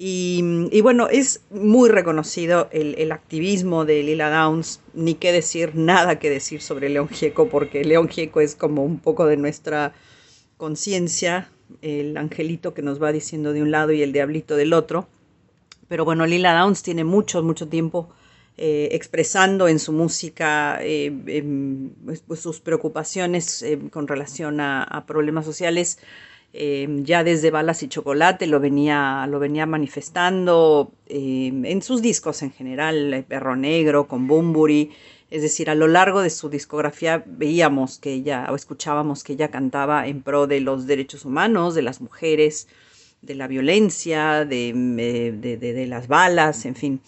Y, bueno, es muy reconocido el, el activismo de Lila Downs, ni qué decir, nada que decir sobre León Gieco, porque León Gieco es como un poco de nuestra conciencia, el angelito que nos va diciendo de un lado y el diablito del otro. Pero bueno, Lila Downs tiene mucho, mucho tiempo eh, expresando en su música eh, em, pues, pues, sus preocupaciones eh, con relación a, problemas sociales eh, ya desde Balas y Chocolate lo venía, lo venía manifestando en sus discos en general, eh, Perro Negro, con Bumburi. Es decir, a lo largo de su discografía veíamos que ella, o escuchábamos que ella cantaba en pro de los derechos humanos, de las mujeres, de la violencia, de, de las balas, en fin.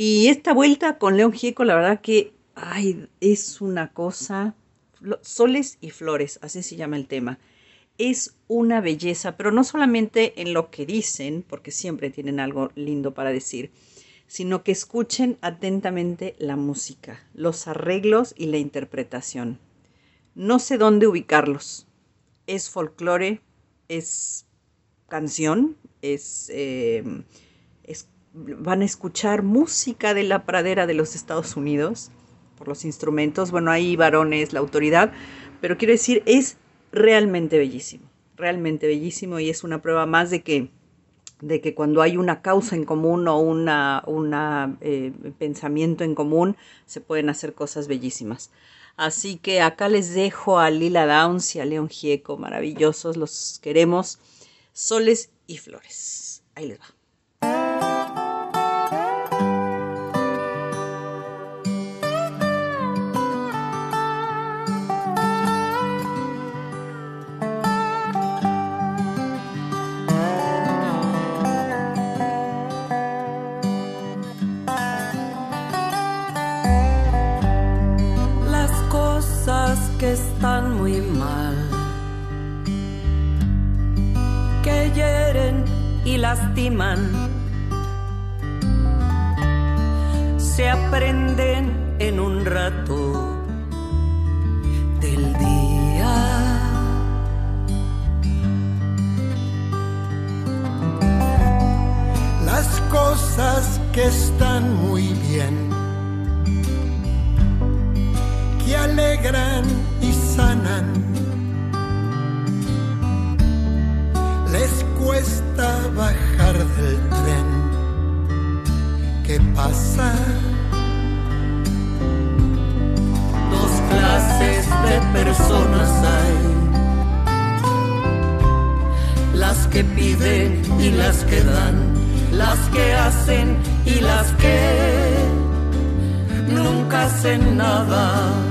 Y esta vuelta con León Gieco, la verdad que ay, es una cosa, soles y flores, así se llama el tema es una belleza, pero no solamente en lo que dicen, porque siempre tienen algo lindo para decir, sino que escuchen atentamente la música, los arreglos y la interpretación. No sé dónde ubicarlos. Es folclore, es canción, es, eh, es, van a escuchar música de la pradera de los Estados Unidos por los instrumentos. Bueno, ahí varones, la autoridad, pero quiero decir, es realmente bellísimo, realmente bellísimo y es una prueba más de que, de que cuando hay una causa en común o un una, eh, pensamiento en común, se pueden hacer cosas bellísimas. Así que acá les dejo a Lila Downs y a León Gieco, maravillosos, los queremos, soles y flores. Ahí les va. Lastiman, se aprenden en un rato del día. Las cosas que están muy bien que alegran y sanan. Les cuesta bajar del tren que pasa. Dos clases de personas hay. Las que piden y las que dan, las que hacen y las que nunca hacen nada.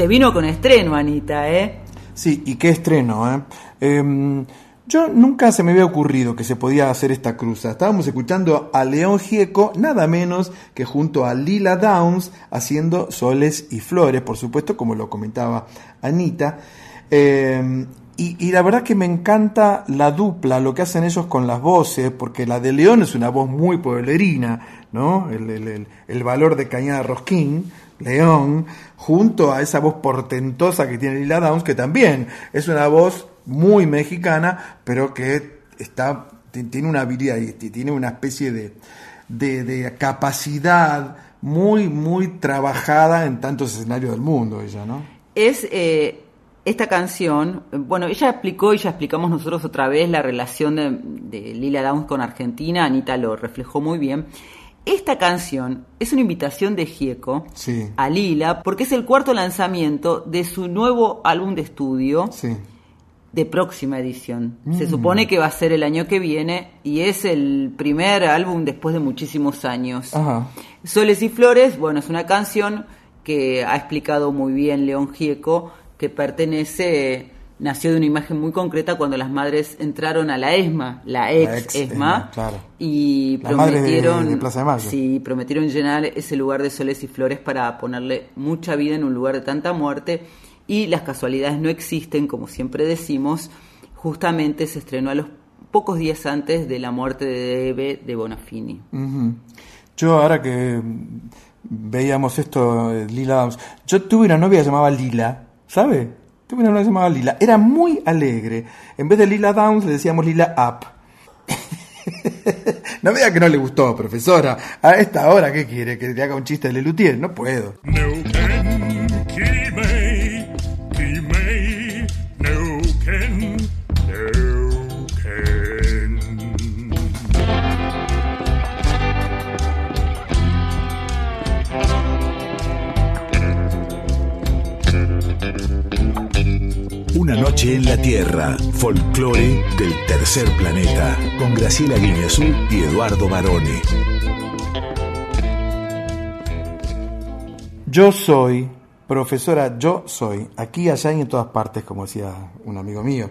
Se vino con estreno, Anita, ¿eh? Sí, y qué estreno, ¿eh? Em, yo nunca se me había ocurrido que se podía hacer esta cruza. Estábamos escuchando a León Gieco, nada menos que junto a Lila Downs, haciendo soles y flores, por supuesto, como lo comentaba Anita. Em, y, la verdad que me encanta la dupla, lo que hacen ellos con las voces, porque la de León es una voz muy pueblerina, ¿no? El- el valor de Cañada Rosquín, León, junto a esa voz portentosa que tiene Lila Downs, que también es una voz muy mexicana, pero que está, ti- tiene una habilidad y ti- tiene una especie de, de, de capacidad muy, muy trabajada en tantos escenarios del mundo, ella, ¿no? es eh, esta canción, bueno, ella explicó y ya explicamos nosotros otra vez la relación de, de Lila Downs con Argentina, Anita lo reflejó muy bien. Esta canción es una invitación de Gieco Sí. a Lila porque es el cuarto lanzamiento de su nuevo álbum de estudio Sí. de próxima edición. Se Mm. supone que va a ser el año que viene y es el primer álbum después de muchísimos años. Ajá. Soles y Flores, bueno, es una canción que ha explicado muy bien León Gieco, que pertenece, nació de una imagen muy concreta cuando las madres entraron a la ESMA, la ex, La ex ESMA, ESMA, claro. y de- prometieron, de Plaza de Mayo. sí, prometieron llenar ese lugar de soles y flores para ponerle mucha vida en un lugar de tanta muerte y las casualidades no existen, como siempre decimos, justamente se estrenó a los pocos días antes de la muerte de Eve de Bonafini. Yo ahora que veíamos esto, eh, Lila yo tuve una novia llamaba Lila, ¿sabe? Tuve una novia llamaba Lila, era muy alegre. En vez de Lila Downs le decíamos Lila Up. no me diga que no le gustó, profesora. A esta hora, ¿qué quiere? ¿Que le haga un chiste de Lelutier? No puedo. Una noche en la Tierra, folclore del tercer planeta, con Graciela Guineazú y Eduardo Barone. Yo soy, profesora, yo soy, aquí, allá y en todas partes, como decía un amigo mío.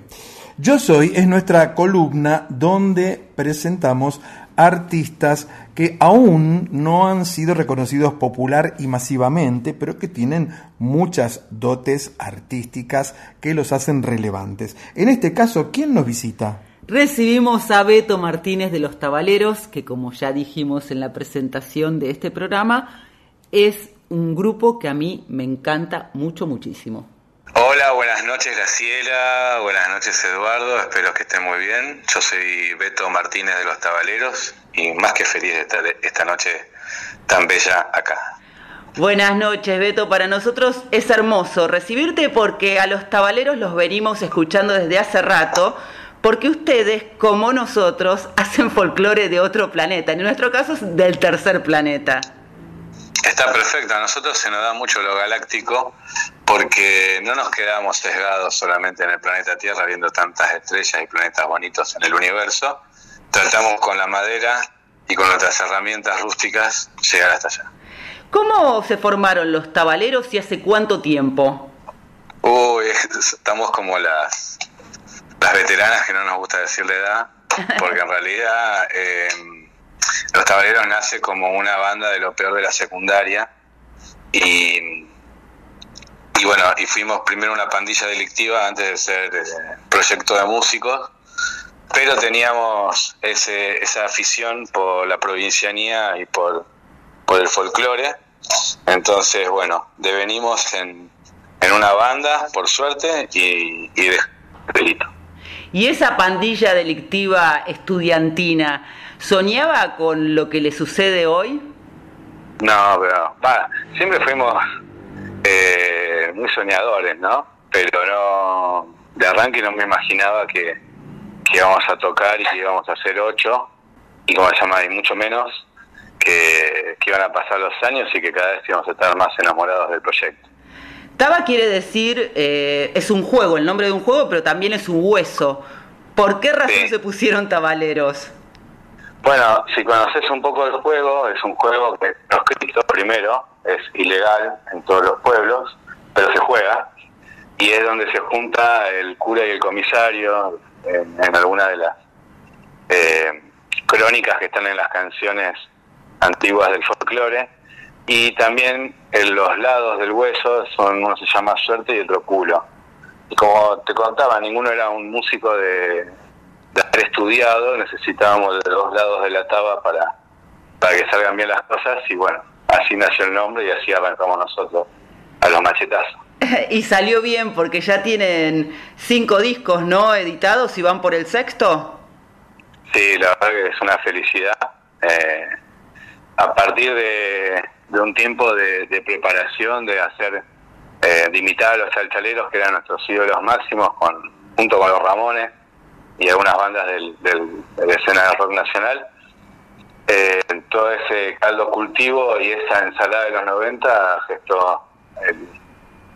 Yo soy es nuestra columna donde presentamos artistas que aún no han sido reconocidos popular y masivamente, pero que tienen muchas dotes artísticas que los hacen relevantes. En este caso, ¿quién nos visita? Recibimos a Beto Martínez de los Tabaleros, que como ya dijimos en la presentación de este programa, es un grupo que a mí me encanta mucho, muchísimo. Hola, buenas noches Graciela, buenas noches Eduardo, espero que estén muy bien. Yo soy Beto Martínez de Los Tabaleros y más que feliz de estar esta noche tan bella acá. Buenas noches, Beto. Para nosotros es hermoso recibirte porque a los tabaleros los venimos escuchando desde hace rato, porque ustedes, como nosotros, hacen folclore de otro planeta, en nuestro caso es del tercer planeta. Está perfecto, a nosotros se nos da mucho lo galáctico porque no nos quedamos sesgados solamente en el planeta Tierra viendo tantas estrellas y planetas bonitos en el universo, tratamos con la madera y con nuestras herramientas rústicas llegar hasta allá. ¿Cómo se formaron los tabaleros y hace cuánto tiempo? Uy, estamos como las, las veteranas que no nos gusta decir la edad, porque en realidad eh, los tabaleros nace como una banda de lo peor de la secundaria y, y bueno, y fuimos primero una pandilla delictiva antes de ser eh, proyecto de músicos, pero teníamos ese, esa afición por la provincianía y por por el folclore. Entonces, bueno, devenimos en, en una banda, por suerte, y, y de delito. ¿Y esa pandilla delictiva estudiantina soñaba con lo que le sucede hoy? No, pero va, siempre fuimos eh, muy soñadores, ¿no? Pero no, de arranque no me imaginaba que, que íbamos a tocar y que íbamos a hacer ocho, y como se llama, y mucho menos que, iban a pasar los años y que cada vez íbamos a estar más enamorados del proyecto. Taba quiere decir, eh, es un juego, el nombre de un juego, pero también es un hueso. ¿Por qué razón se pusieron tabaleros? Bueno, si conoces un poco el juego, es un juego que proscrito primero, es ilegal en todos los pueblos, pero se juega y es donde se junta el cura y el comisario en, en alguna de las eh, crónicas que están en las canciones antiguas del folclore. Y también en los lados del hueso son uno se llama suerte y otro culo. Y como te contaba, ninguno era un músico de, de haber estudiado, necesitábamos de los lados de la taba para, para que salgan bien las cosas y bueno, así nació el nombre y así arrancamos nosotros a los machetazos. y salió bien porque ya tienen cinco discos, ¿no? Editados y van por el sexto. Sí, la verdad que es una felicidad. Eh, a partir de, un tiempo de, preparación, de hacer, eh, de imitar a los chalchaleros, que eran nuestros ídolos máximos, con, junto con los Ramones y algunas bandas del, del, de escena de rock nacional, eh, todo ese caldo cultivo y esa ensalada de los 90 gestó el,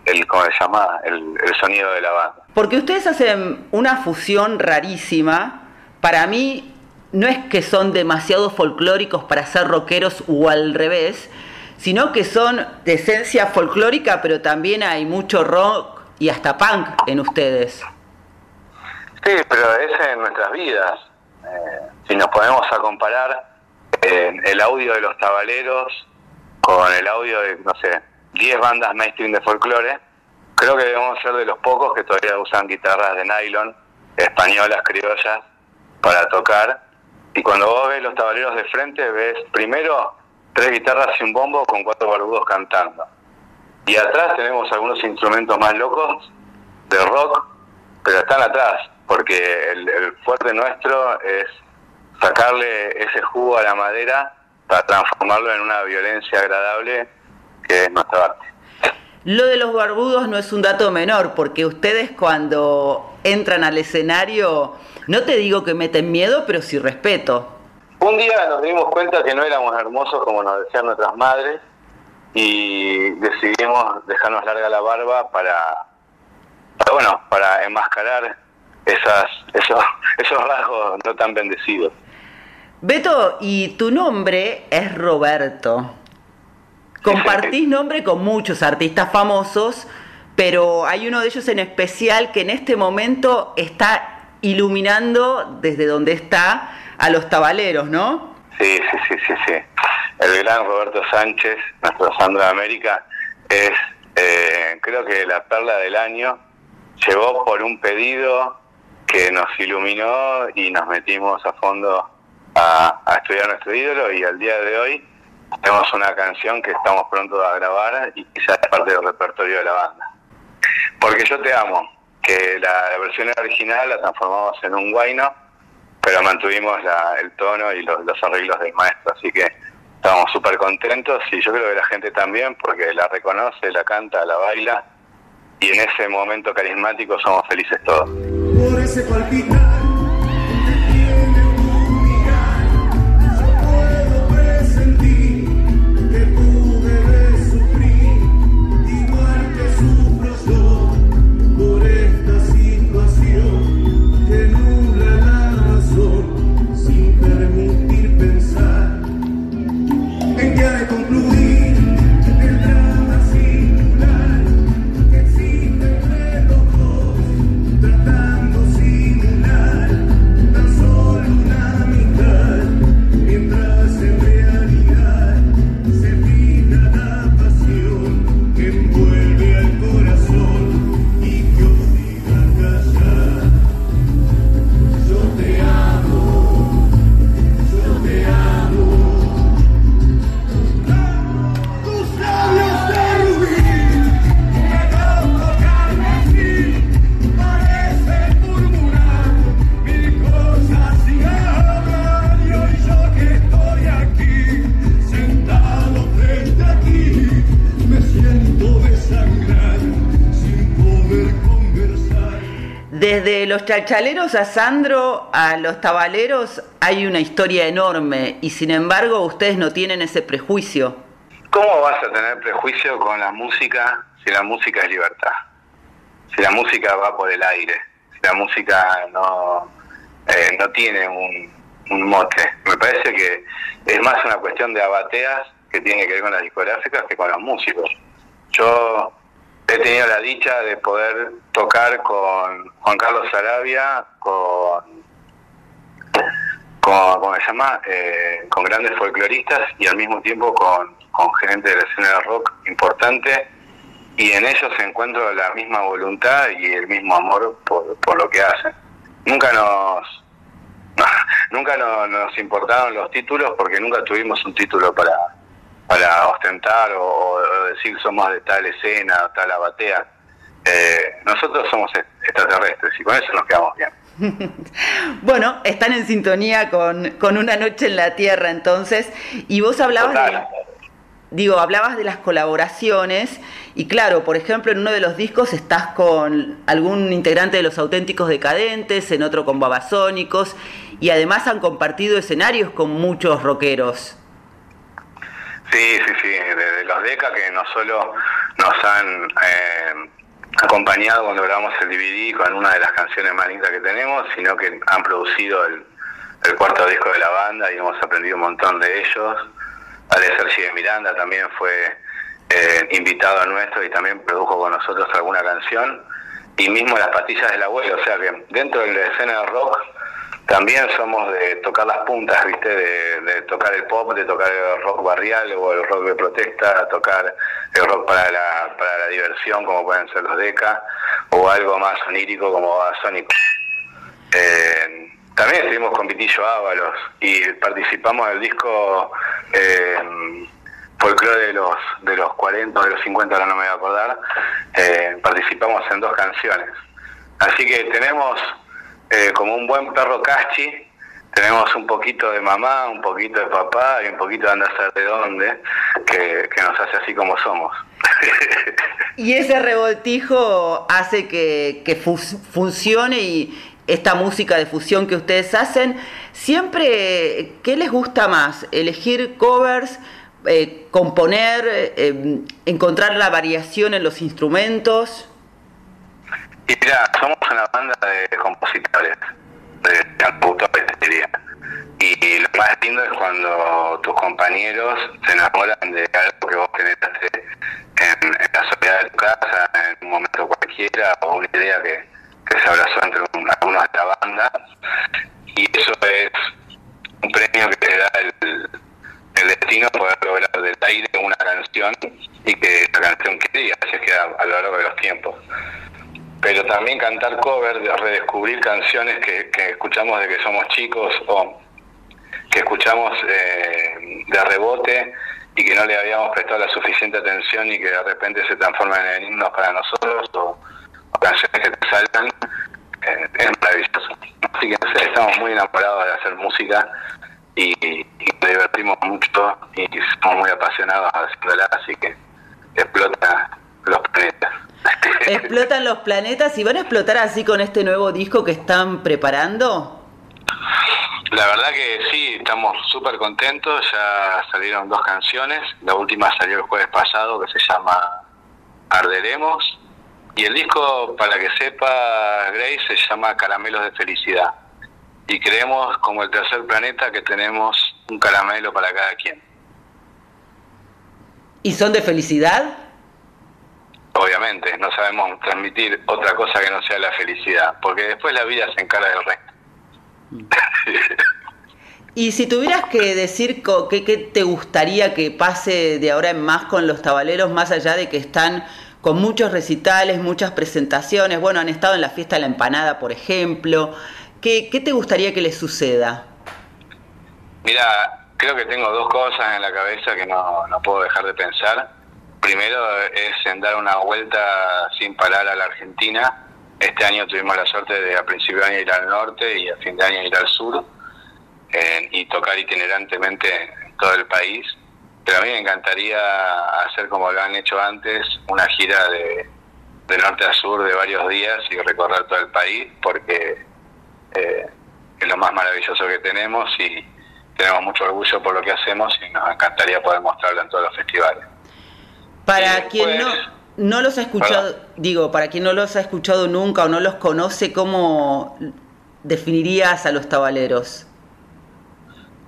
el ¿cómo se llama? El, el sonido de la banda. Porque ustedes hacen una fusión rarísima. Para mí, no es que son demasiado folclóricos para ser rockeros o al revés, sino que son de esencia folclórica, pero también hay mucho rock y hasta punk en ustedes. Sí, pero es en nuestras vidas. Eh, si nos ponemos a comparar eh, el audio de los tabaleros con el audio de, no sé, 10 bandas mainstream de folclore, creo que debemos ser de los pocos que todavía usan guitarras de nylon, españolas, criollas, para tocar y cuando vos ves los tabaleros de frente, ves primero tres guitarras y un bombo con cuatro barbudos cantando. Y atrás tenemos algunos instrumentos más locos de rock, pero están atrás, porque el, fuerte nuestro es sacarle ese jugo a la madera para transformarlo en una violencia agradable que es nuestra arte. Lo de los barbudos no es un dato menor, porque ustedes cuando entran al escenario no te digo que meten miedo, pero sí respeto. Un día nos dimos cuenta que no éramos hermosos como nos decían nuestras madres y decidimos dejarnos larga la barba para, bueno, para enmascarar esas, esos, esos rasgos no tan bendecidos. Beto, y tu nombre es Roberto. Compartís nombre con muchos artistas famosos, pero hay uno de ellos en especial que en este momento está iluminando desde donde está a los tabaleros, ¿no? Sí, sí, sí, sí, sí. El gran Roberto Sánchez, nuestro Sandro de América, es eh, creo que la perla del año. Llegó por un pedido que nos iluminó y nos metimos a fondo a, a estudiar nuestro ídolo y al día de hoy tenemos una canción que estamos pronto a grabar y quizás es parte del repertorio de la banda. Porque yo te amo, que la, versión original la transformamos en un guayno, pero mantuvimos el tono y los, los arreglos del maestro, así que estamos súper contentos y yo creo que la gente también, porque la reconoce, la canta, la baila, y en ese momento carismático somos felices todos. Los chalchaleros a Sandro, a los tabaleros, hay una historia enorme y sin embargo ustedes no tienen ese prejuicio. ¿Cómo vas a tener prejuicio con la música si la música es libertad? Si la música va por el aire, si la música no, eh, no tiene un, un mote. Me parece que es más una cuestión de abateas que tiene que ver con las discográficas que con los músicos. Yo he tenido la dicha de poder tocar con Juan Carlos Sarabia, con, con ¿cómo se llama? Eh, con grandes folcloristas y al mismo tiempo con, con gente de la escena del rock importante y en ellos encuentro la misma voluntad y el mismo amor por, por lo que hacen. Nunca nos nunca no- nos importaron los títulos porque nunca tuvimos un título para para ostentar o, o decir somos de tal escena o tal abatea. Eh, nosotros somos extraterrestres y con eso nos quedamos bien. Bueno, están en sintonía con, con Una Noche en la Tierra entonces, y vos hablabas de, digo, hablabas de las colaboraciones, y claro, por ejemplo, en uno de los discos estás con algún integrante de los auténticos decadentes, en otro con babasónicos, y además han compartido escenarios con muchos rockeros. Sí, sí, sí, desde los DECA que no solo nos han eh, acompañado cuando grabamos el DVD con una de las canciones más lindas que tenemos, sino que han producido el, cuarto disco de la banda y hemos aprendido un montón de ellos. Ale Sergi de Miranda también fue eh, invitado a nuestro y también produjo con nosotros alguna canción. Y mismo las pastillas del abuelo, o sea que dentro de la escena del rock también somos de tocar las puntas, ¿viste? De, de tocar el pop, de tocar el rock barrial o el rock de protesta, tocar el rock para la, para la diversión, como pueden ser los Deca, o algo más onírico como Sonic. Eh, también estuvimos con Pitillo Ábalos y participamos del disco eh, folclore de los de los 40 o de los 50, ahora no me voy a acordar. Eh, participamos en dos canciones. Así que tenemos eh, como un buen perro cachi, tenemos un poquito de mamá, un poquito de papá y un poquito de andar de dónde, que, nos hace así como somos. Y ese revoltijo hace que, que funcione y esta música de fusión que ustedes hacen, siempre, ¿qué les gusta más? ¿Elegir covers? eh, componer, eh, encontrar la variación en los instrumentos. Y mira, somos una banda de compositores, de cantautores, te diría. Y lo más lindo es cuando tus compañeros se enamoran de algo que vos generaste en, en la soledad de tu casa, en un momento cualquiera, o una idea que, que se abrazó entre un- algunos de la banda. Y eso es un premio que te da el, el destino poder lograr del aire una canción y que la canción quede y así queda a lo largo de los tiempos pero también cantar cover, de redescubrir canciones que, que escuchamos de que somos chicos o que escuchamos eh, de rebote y que no le habíamos prestado la suficiente atención y que de repente se transforman en himnos para nosotros o, canciones que te salgan, eh, es maravilloso. Así que no estamos muy enamorados de hacer música y, y nos divertimos mucho y somos muy apasionados haciéndola, así que explota los planetas. Explotan los planetas y van a explotar así con este nuevo disco que están preparando. La verdad que sí, estamos súper contentos, ya salieron dos canciones, la última salió el jueves pasado que se llama Arderemos y el disco, para que sepa Grace, se llama Caramelos de Felicidad y creemos como el tercer planeta que tenemos un caramelo para cada quien. ¿Y son de felicidad? Obviamente, no sabemos transmitir otra cosa que no sea la felicidad, porque después la vida se encarga del resto. Y si tuvieras que decir qué te gustaría que pase de ahora en más con los tabaleros, más allá de que están con muchos recitales, muchas presentaciones, bueno, han estado en la fiesta de la empanada, por ejemplo, ¿qué, qué te gustaría que les suceda? Mira, creo que tengo dos cosas en la cabeza que no, no puedo dejar de pensar. Primero es en dar una vuelta sin parar a la Argentina. Este año tuvimos la suerte de a principio de año ir al norte y a fin de año ir al sur y tocar itinerantemente en todo el país. Pero a mí me encantaría hacer como lo han hecho antes, una gira de, de norte a sur de varios días y recorrer todo el país porque eh, es lo más maravilloso que tenemos y tenemos mucho orgullo por lo que hacemos y nos encantaría poder mostrarlo en todos los festivales. Para quien no, no los ha escuchado, digo, para quien no los ha escuchado nunca o no los conoce, ¿cómo definirías a los tabaleros?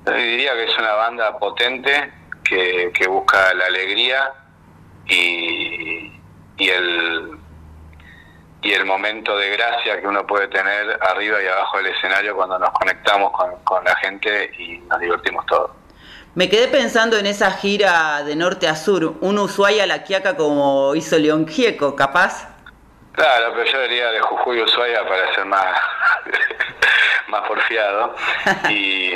Yo diría que es una banda potente que, que busca la alegría y, y el y el momento de gracia que uno puede tener arriba y abajo del escenario cuando nos conectamos con, con la gente y nos divertimos todos. Me quedé pensando en esa gira de norte a sur, un Ushuaia a la Quiaca como hizo León Gieco, capaz. Claro, pero yo diría de Jujuy Ushuaia para ser más, más porfiado. Y,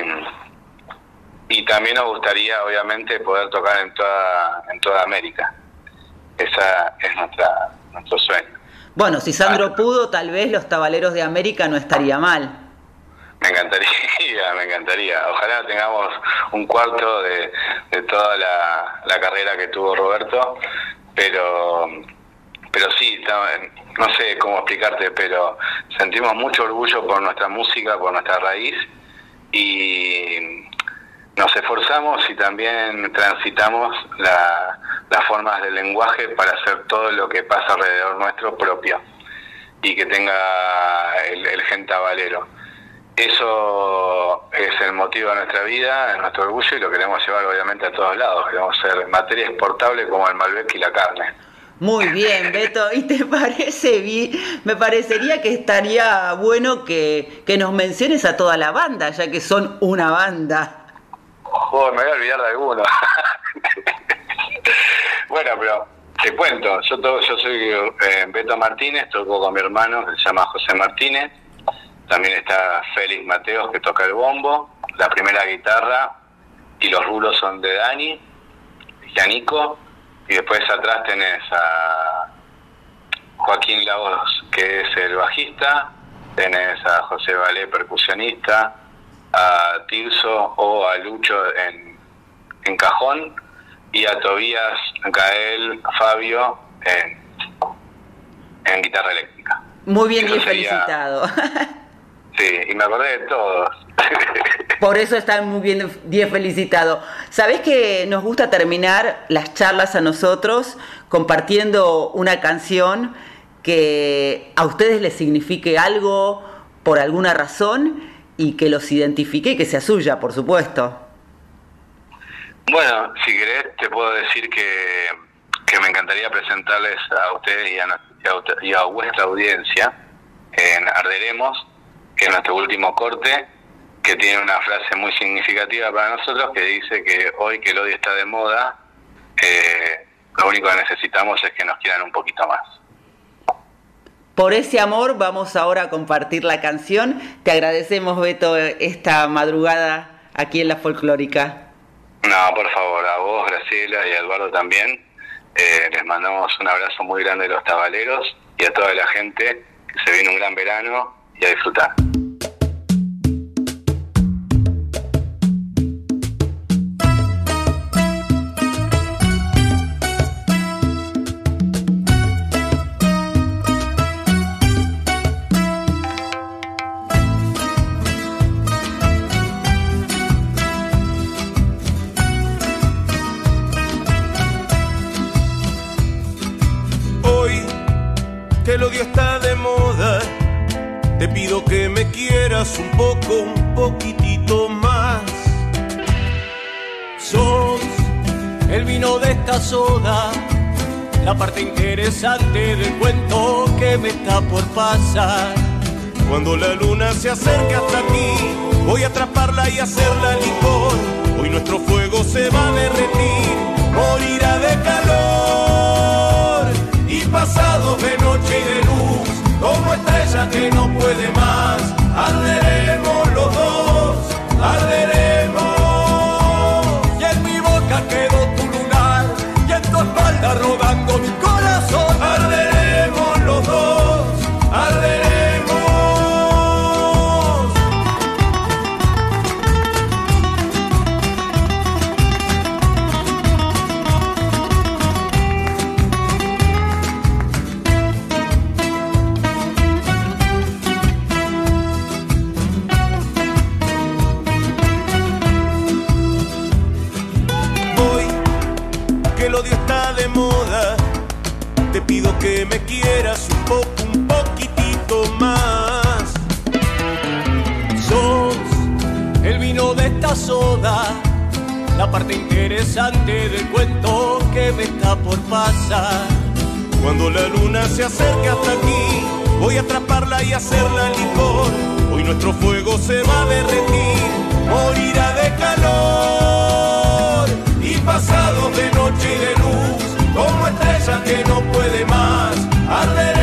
y también nos gustaría, obviamente, poder tocar en toda, en toda América. Esa es nuestra, nuestro sueño. Bueno, si Sandro pudo, tal vez los tabaleros de América no estaría mal. Me encantaría, me encantaría. Ojalá tengamos un cuarto de, de toda la, la carrera que tuvo Roberto, pero pero sí, no sé cómo explicarte, pero sentimos mucho orgullo por nuestra música, por nuestra raíz y nos esforzamos y también transitamos la- las formas del lenguaje para hacer todo lo que pasa alrededor nuestro propio y que tenga el, el gentabalero. Eso es el motivo de nuestra vida, es nuestro orgullo y lo queremos llevar obviamente a todos lados. Queremos ser materia exportable como el Malbec y la carne. Muy bien, Beto. ¿Y te parece bien? Me parecería que estaría bueno que, que nos menciones a toda la banda, ya que son una banda. Joder, me voy a olvidar de alguno. bueno, pero te cuento, yo to- yo soy eh, Beto Martínez, toco con mi hermano que se llama José Martínez. También está Félix Mateos que toca el bombo, la primera guitarra y los rulos son de Dani, Yanico, y después atrás tenés a Joaquín Lagos que es el bajista, tenés a José Valé percusionista, a Tirso o a Lucho en, en cajón y a Tobías, Gael, Fabio en, en guitarra eléctrica. Muy bien, bien felicitado. Sí, y me acordé de todos. Por eso están muy bien, bien felicitado. Sabés que nos gusta terminar las charlas a nosotros compartiendo una canción que a ustedes les signifique algo por alguna razón y que los identifique y que sea suya, por supuesto. Bueno, si querés te puedo decir que, que me encantaría presentarles a ustedes y a, y a y a vuestra audiencia en Arderemos, que es nuestro último corte, que tiene una frase muy significativa para nosotros que dice que hoy que el odio está de moda, eh, lo único que necesitamos es que nos quieran un poquito más. Por ese amor vamos ahora a compartir la canción. Te agradecemos, Beto, esta madrugada aquí en la folclórica. No, por favor, a vos, Graciela y a Eduardo también. Eh, les mandamos un abrazo muy grande de los tabaleros y a toda la gente que se viene un gran verano y a disfrutar. Esta soda, la parte interesante del cuento que me está por pasar. Cuando la luna se acerque hasta aquí, voy a atraparla y hacerla licor. Hoy nuestro fuego se va a derretir, morirá de calor. Y pasado de noche y de luz, como estrella que no puede más, arderemos los dos, arderemos. La parte interesante del cuento que me está por pasar. Cuando la luna se acerque hasta aquí, voy a atraparla y hacerla licor. Hoy nuestro fuego se va a derretir, morirá de calor. Y pasado de noche y de luz, como estrella que no puede más, arderemos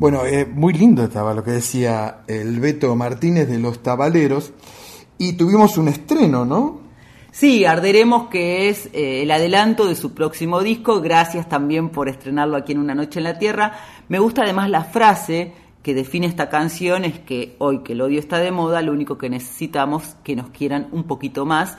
Bueno, eh, muy lindo estaba lo que decía el Beto Martínez de los Tabaleros. Y tuvimos un estreno, ¿no? Sí, Arderemos, que es eh, el adelanto de su próximo disco. Gracias también por estrenarlo aquí en Una Noche en la Tierra. Me gusta además la frase que define esta canción, es que hoy que el odio está de moda, lo único que necesitamos es que nos quieran un poquito más.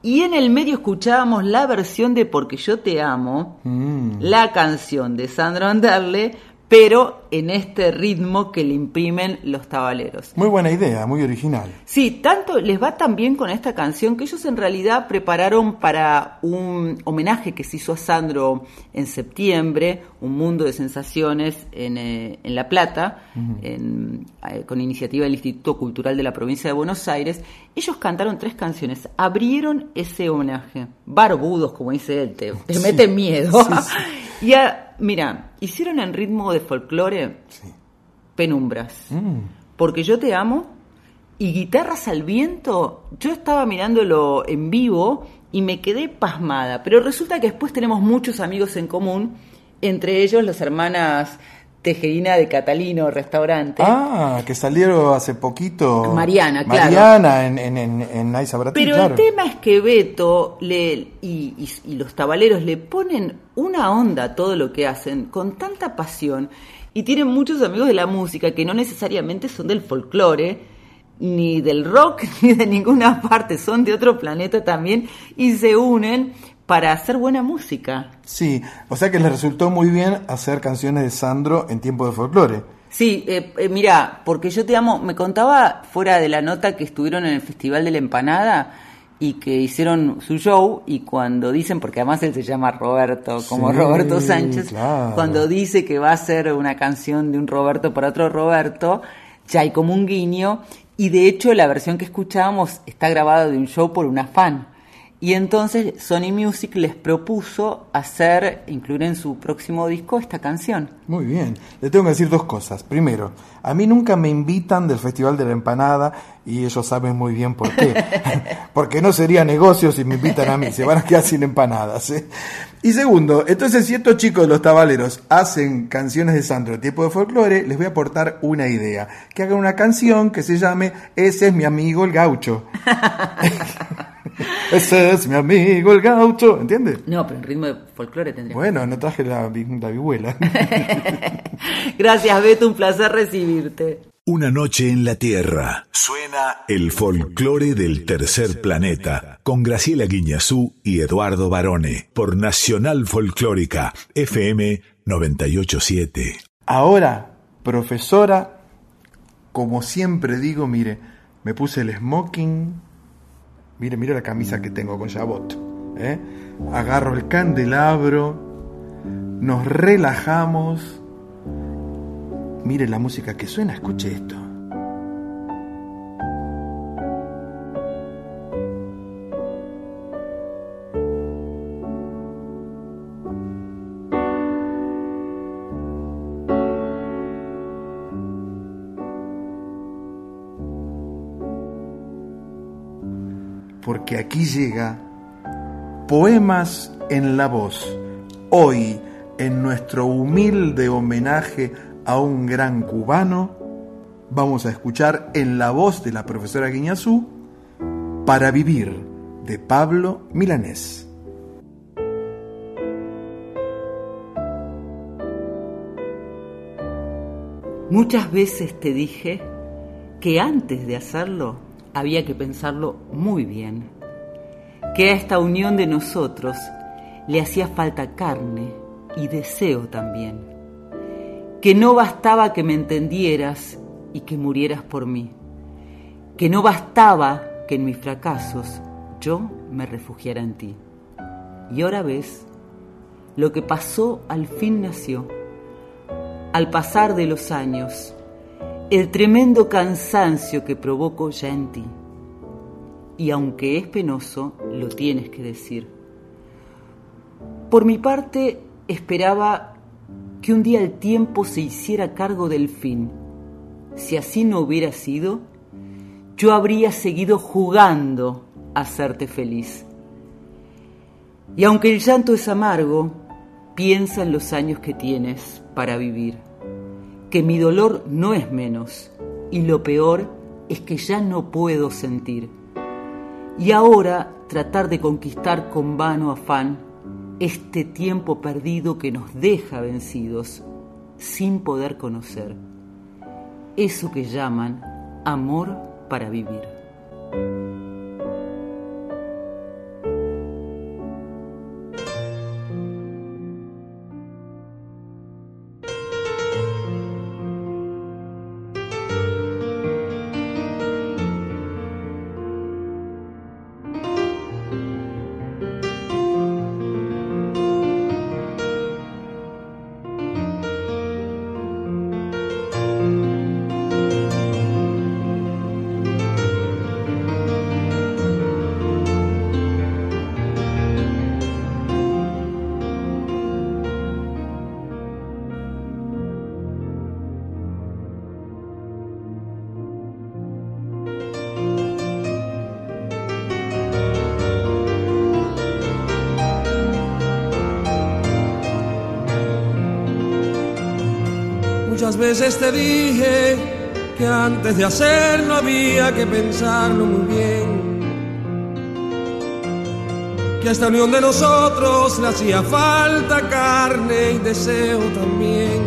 Y en el medio escuchábamos la versión de Porque yo te amo, Mm. la canción de Sandro Anderle, pero en este ritmo que le imprimen los tabaleros. Muy buena idea, muy original. Sí, tanto les va tan bien con esta canción que ellos en realidad prepararon para un homenaje que se hizo a Sandro en septiembre, un mundo de sensaciones en, eh, en La Plata, en, eh, con iniciativa del Instituto Cultural de la Provincia de Buenos Aires. Ellos cantaron tres canciones, abrieron ese homenaje, barbudos, como dice él, te, te Sí. meten miedo. Sí, y a- mira, hicieron en ritmo de folclore penumbras. Mm. Porque yo te amo y guitarras al viento. Yo estaba mirándolo en vivo y me quedé pasmada. Pero resulta que después tenemos muchos amigos en común, entre ellos las hermanas Tejerina de Catalino Restaurante. Ah, que salieron hace poquito. Mariana, claro. Mariana en, en, en, en Aiza Baratín, Pero claro. el tema es que Beto le, y, y- y los tabaleros le ponen una onda a todo lo que hacen con tanta pasión y tienen muchos amigos de la música que no necesariamente son del folclore ni del rock ni de ninguna parte, son de otro planeta también y se unen para hacer buena música. Sí, o sea que les resultó muy bien hacer canciones de Sandro en tiempo de folclore. Sí, eh, eh, mira, porque yo te amo, me contaba fuera de la nota que estuvieron en el Festival de la Empanada y que hicieron su show y cuando dicen, porque además él se llama Roberto, como Sí, Roberto Sánchez, claro. cuando dice que va a ser una canción de un Roberto para otro Roberto, ya hay como un guiño y de hecho la versión que escuchábamos está grabada de un show por una fan. Y entonces Sony Music les propuso hacer, incluir en su próximo disco esta canción. Muy bien. Le tengo que decir dos cosas. Primero, a mí nunca me invitan del Festival de la Empanada y ellos saben muy bien por qué. Porque no sería negocio si me invitan a mí, se van a quedar sin empanadas. ¿eh? Y segundo, entonces si estos chicos de los tabaleros hacen canciones de Sandro, tipo de folclore, les voy a aportar una idea. Que hagan una canción que se llame Ese es mi amigo el gaucho. Ese es mi amigo el gaucho, ¿entiendes? No, pero en ritmo de folclore tendría. Bueno, no traje la, la vihuela. Gracias, Beto, un placer recibirte. Una noche en la Tierra. Suena el folclore del tercer planeta con Graciela Guiñazú y Eduardo Barone por Nacional Folclórica FM 987. Ahora, profesora, como siempre digo, mire, me puse el smoking, mire, mire la camisa que tengo con Jabot, ¿eh? agarro el candelabro, nos relajamos, mire la música que suena, escuche esto. Porque aquí llega Poemas en la Voz. Hoy, en nuestro humilde homenaje a un gran cubano, vamos a escuchar en la voz de la profesora Guiñazú Para Vivir, de Pablo Milanés. Muchas veces te dije que antes de hacerlo había que pensarlo muy bien, que a esta unión de nosotros le hacía falta carne y deseo también, que no bastaba que me entendieras y que murieras por mí, que no bastaba que en mis fracasos yo me refugiara en ti. Y ahora ves, lo que pasó al fin nació al pasar de los años, el tremendo cansancio que provoco ya en ti. Y aunque es penoso, lo tienes que decir. Por mi parte, esperaba que un día el tiempo se hiciera cargo del fin. Si así no hubiera sido, yo habría seguido jugando a hacerte feliz. Y aunque el llanto es amargo, piensa en los años que tienes para vivir, que mi dolor no es menos y lo peor es que ya no puedo sentir. Y ahora tratar de conquistar con vano afán este tiempo perdido que nos deja vencidos sin poder conocer eso que llaman amor para vivir. Veces te dije que antes de hacerlo había que pensarlo muy bien. Que esta unión de nosotros le hacía falta carne y deseo también.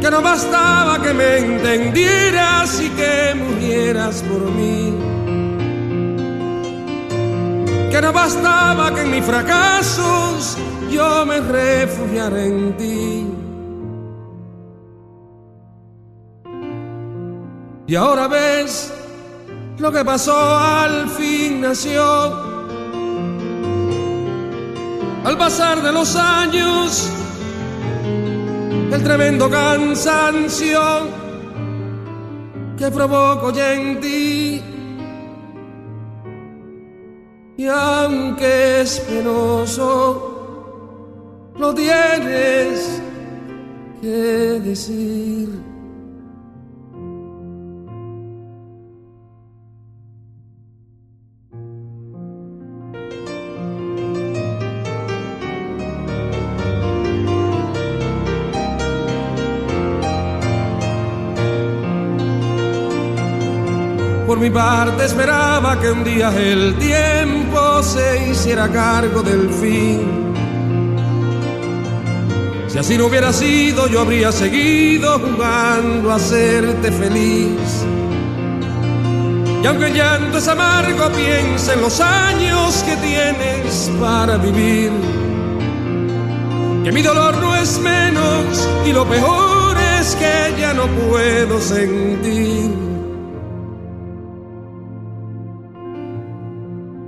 Que no bastaba que me entendieras y que murieras por mí. Que no bastaba que en mis fracasos yo me refugiara en ti. Y ahora ves lo que pasó al fin nació. Al pasar de los años, el tremendo cansancio que provoco ya en ti. Y aunque es penoso, lo tienes que decir. Parte esperaba que un día el tiempo se hiciera cargo del fin. Si así no hubiera sido, yo habría seguido jugando a hacerte feliz. Y aunque el llanto es amargo, piensa en los años que tienes para vivir. Que mi dolor no es menos y lo peor es que ya no puedo sentir.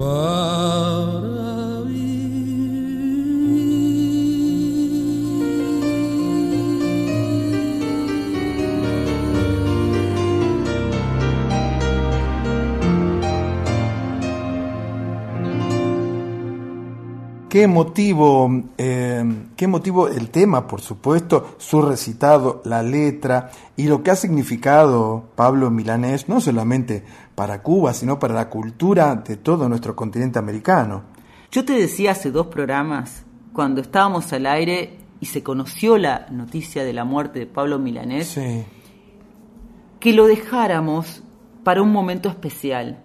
Para Qué motivo, eh, qué motivo el tema, por supuesto, su recitado, la letra y lo que ha significado Pablo Milanés, no solamente para Cuba, sino para la cultura de todo nuestro continente americano. Yo te decía hace dos programas, cuando estábamos al aire y se conoció la noticia de la muerte de Pablo Milanés, que lo dejáramos para un momento especial,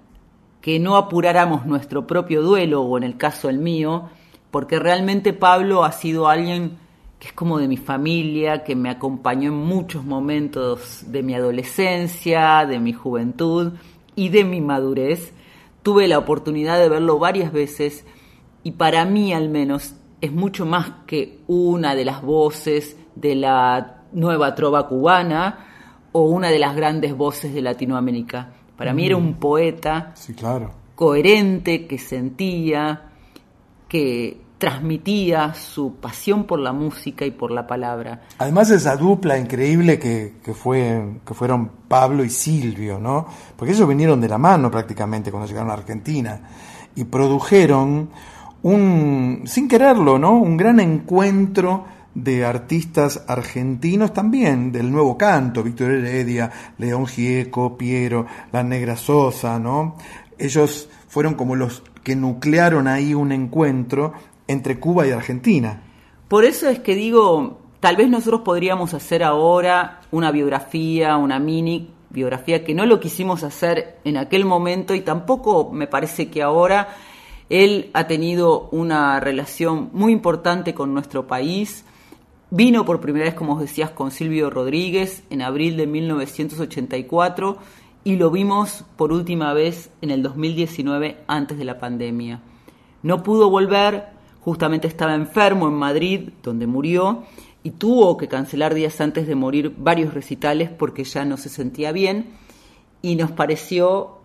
que no apuráramos nuestro propio duelo, o en el caso el mío, porque realmente Pablo ha sido alguien que es como de mi familia, que me acompañó en muchos momentos de mi adolescencia, de mi juventud y de mi madurez. Tuve la oportunidad de verlo varias veces y para mí al menos es mucho más que una de las voces de la nueva trova cubana o una de las grandes voces de Latinoamérica. Para mí era un poeta sí, claro. coherente, que sentía, que transmitía su pasión por la música y por la palabra. Además esa dupla increíble que, que, fue, que fueron Pablo y Silvio, ¿no? Porque ellos vinieron de la mano prácticamente cuando llegaron a Argentina y produjeron un, sin quererlo, ¿no? Un gran encuentro de artistas argentinos también, del nuevo canto, Víctor Heredia, León Gieco, Piero, La Negra Sosa, ¿no? Ellos fueron como los que nuclearon ahí un encuentro entre Cuba y Argentina. Por eso es que digo, tal vez nosotros podríamos hacer ahora una biografía, una mini biografía, que no lo quisimos hacer en aquel momento y tampoco me parece que ahora él ha tenido una relación muy importante con nuestro país. Vino por primera vez, como os decías, con Silvio Rodríguez en abril de 1984 y lo vimos por última vez en el 2019 antes de la pandemia. No pudo volver justamente estaba enfermo en Madrid, donde murió, y tuvo que cancelar días antes de morir varios recitales porque ya no se sentía bien, y nos pareció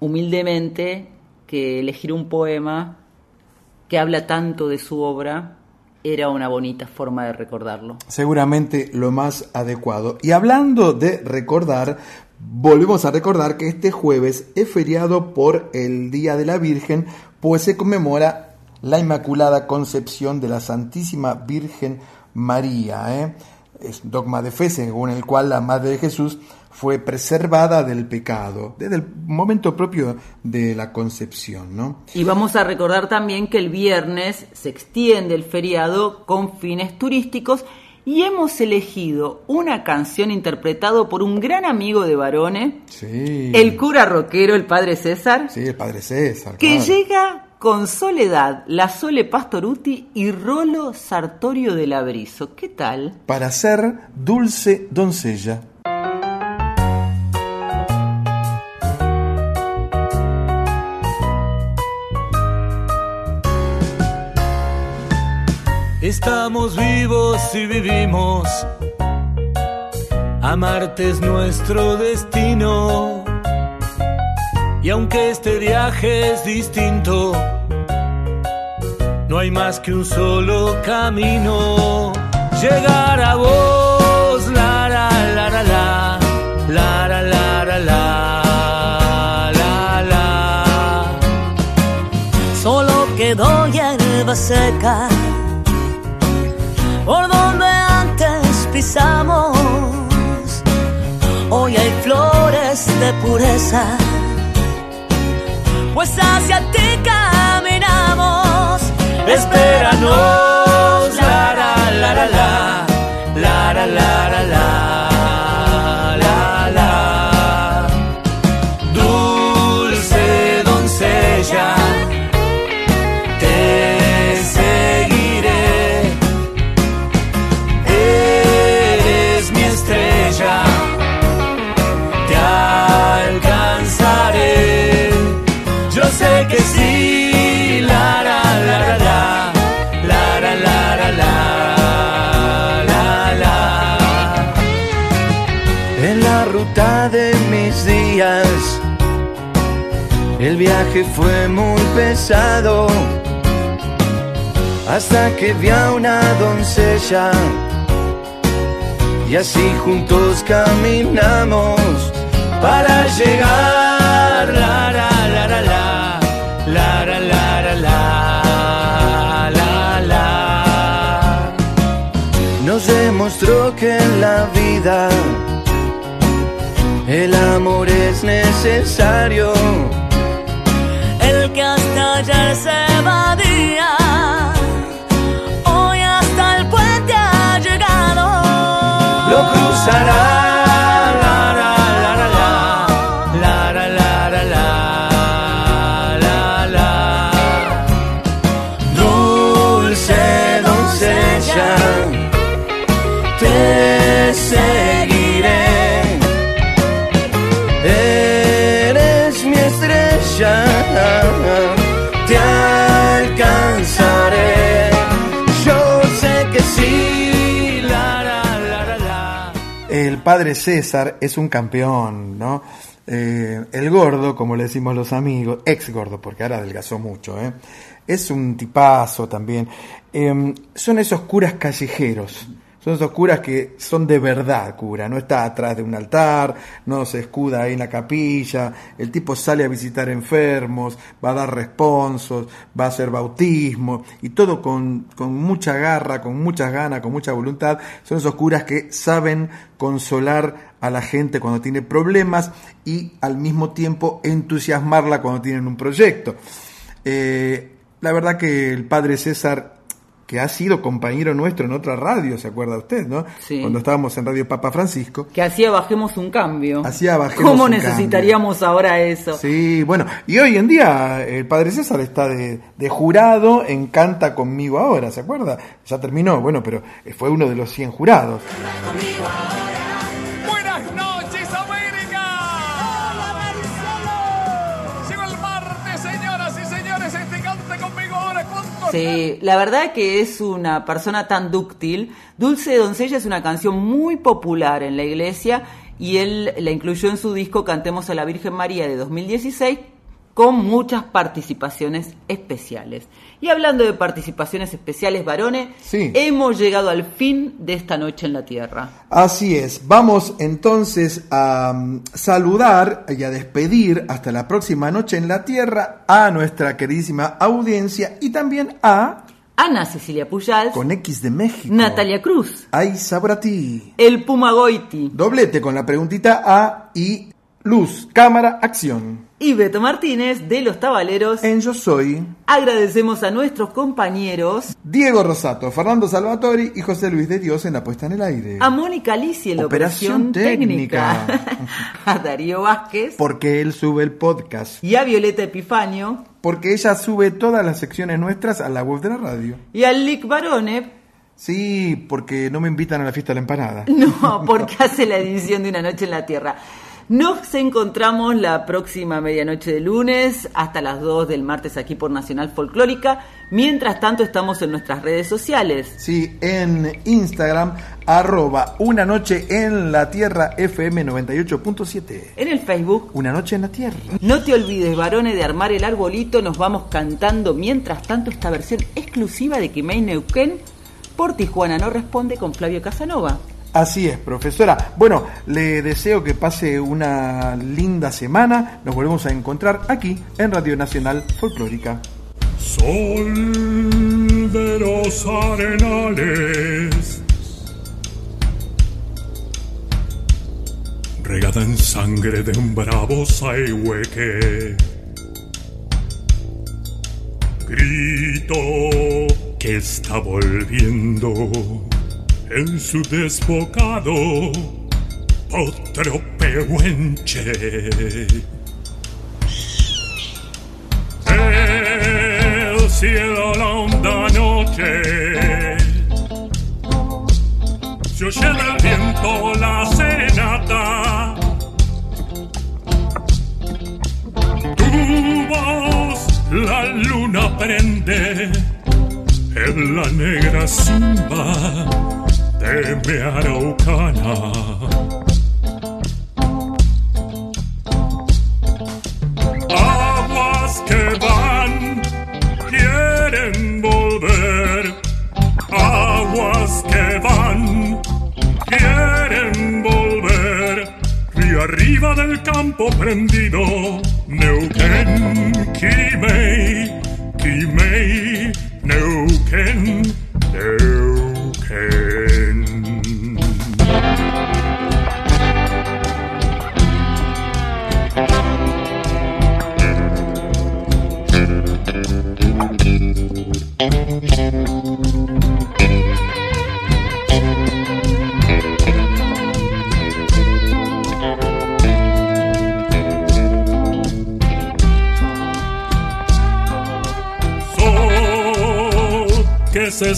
humildemente que elegir un poema que habla tanto de su obra era una bonita forma de recordarlo. Seguramente lo más adecuado. Y hablando de recordar, volvemos a recordar que este jueves es feriado por el Día de la Virgen, pues se conmemora la Inmaculada Concepción de la Santísima Virgen María. ¿eh? Es un dogma de fe según el cual la Madre de Jesús fue preservada del pecado desde el momento propio de la concepción, ¿no? Y vamos a recordar también que el viernes se extiende el feriado con fines turísticos y hemos elegido una canción interpretada por un gran amigo de varones, sí. el cura rockero, el padre César. Sí, el padre César. Que claro. llega con Soledad, la Sole Pastoruti y Rolo Sartorio del Abrizo. ¿Qué tal? Para ser dulce doncella. Estamos vivos y vivimos. Amarte es nuestro destino. Y aunque este viaje es distinto, no hay más que un solo camino. Llegar a vos, la la la la la, la la la la la, la. Solo quedó hierba seca por donde antes pisamos. Hoy hay flores de pureza, pues hacia ti caminamos. Espéranos, la la la la la, la la la la viaje fue muy pesado. Hasta que vi a una doncella y así juntos caminamos para llegar. La la la la la, la la la la la, la la. Nos demostró que en la vida el amor es necesario. El que hasta ayer se evadía, hoy Padre César es un campeón, ¿no? Eh, el gordo, como le decimos los amigos, ex gordo, porque ahora adelgazó mucho, ¿eh? es un tipazo también. Eh, son esos curas callejeros, son esos curas que son de verdad cura, no está atrás de un altar, no se escuda ahí en la capilla, el tipo sale a visitar enfermos, va a dar responsos, va a hacer bautismo, y todo con, con mucha garra, con muchas ganas, con mucha voluntad. Son esos curas que saben consolar a la gente cuando tiene problemas y al mismo tiempo entusiasmarla cuando tienen un proyecto. Eh, la verdad que el padre César que ha sido compañero nuestro en otra radio, ¿se acuerda usted, no? Sí. Cuando estábamos en Radio Papa Francisco. Que hacía bajemos un cambio. Hacía bajemos ¿Cómo un necesitaríamos ahora eso? Sí, bueno, y hoy en día el padre César está de, de jurado en Canta conmigo ahora, ¿se acuerda? Ya terminó, bueno, pero fue uno de los 100 jurados. Sí, la verdad que es una persona tan dúctil. Dulce Doncella es una canción muy popular en la iglesia y él la incluyó en su disco Cantemos a la Virgen María de 2016 con muchas participaciones especiales. Y hablando de participaciones especiales, varones, Sí. hemos llegado al fin de esta noche en la Tierra. Así es, vamos entonces a mm, saludar y a despedir hasta la próxima noche en la Tierra a nuestra queridísima audiencia y también a Ana Cecilia Pujals, con X de México. Natalia Cruz, Ay, Sabrati. el Puma Goiti Doblete con la preguntita A y luz, cámara, acción. y Beto Martínez de Los Tabaleros. En Yo Soy, Agradecemos a nuestros compañeros, Diego Rosato, Fernando Salvatori y José Luis de Dios en la puesta en el aire. a Mónica Alici en la Operación operación, técnica, a Darío Vázquez Porque él sube el podcast. y a Violeta Epifanio Porque ella sube todas las secciones nuestras a la web de la radio. y al Lick Barone, Sí, porque no me invitan a la fiesta de la empanada. no, porque hace la edición de Una Noche en la Tierra. Nos encontramos la próxima medianoche de lunes hasta las 2 del martes aquí por Nacional Folclórica. Mientras tanto estamos en nuestras redes sociales. Sí, en Instagram, arroba una noche en la tierra FM 98.7. En el Facebook. Una noche en la tierra. No te olvides, varones, de armar el arbolito. Nos vamos cantando mientras tanto esta versión exclusiva de Kimei Neuquén por Tijuana No Responde con Flavio Casanova. Así es, profesora. Bueno, le deseo que pase una linda semana. Nos volvemos a encontrar aquí en Radio Nacional Folclórica. Sol de los arenales, regada en sangre de un bravo saihueque. Grito que está volviendo en su desbocado otro pehuenche. El cielo la honda noche se oye del viento la serenata tu voz la luna prende en la negra simba araucana aguas que van quieren volver. Aguas que van quieren volver. Río arriba del campo prendido Neuquén Quimei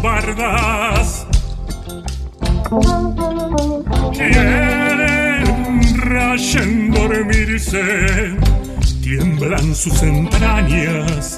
Tus bardas. Quieren rayen dormirse, tiemblan sus entrañas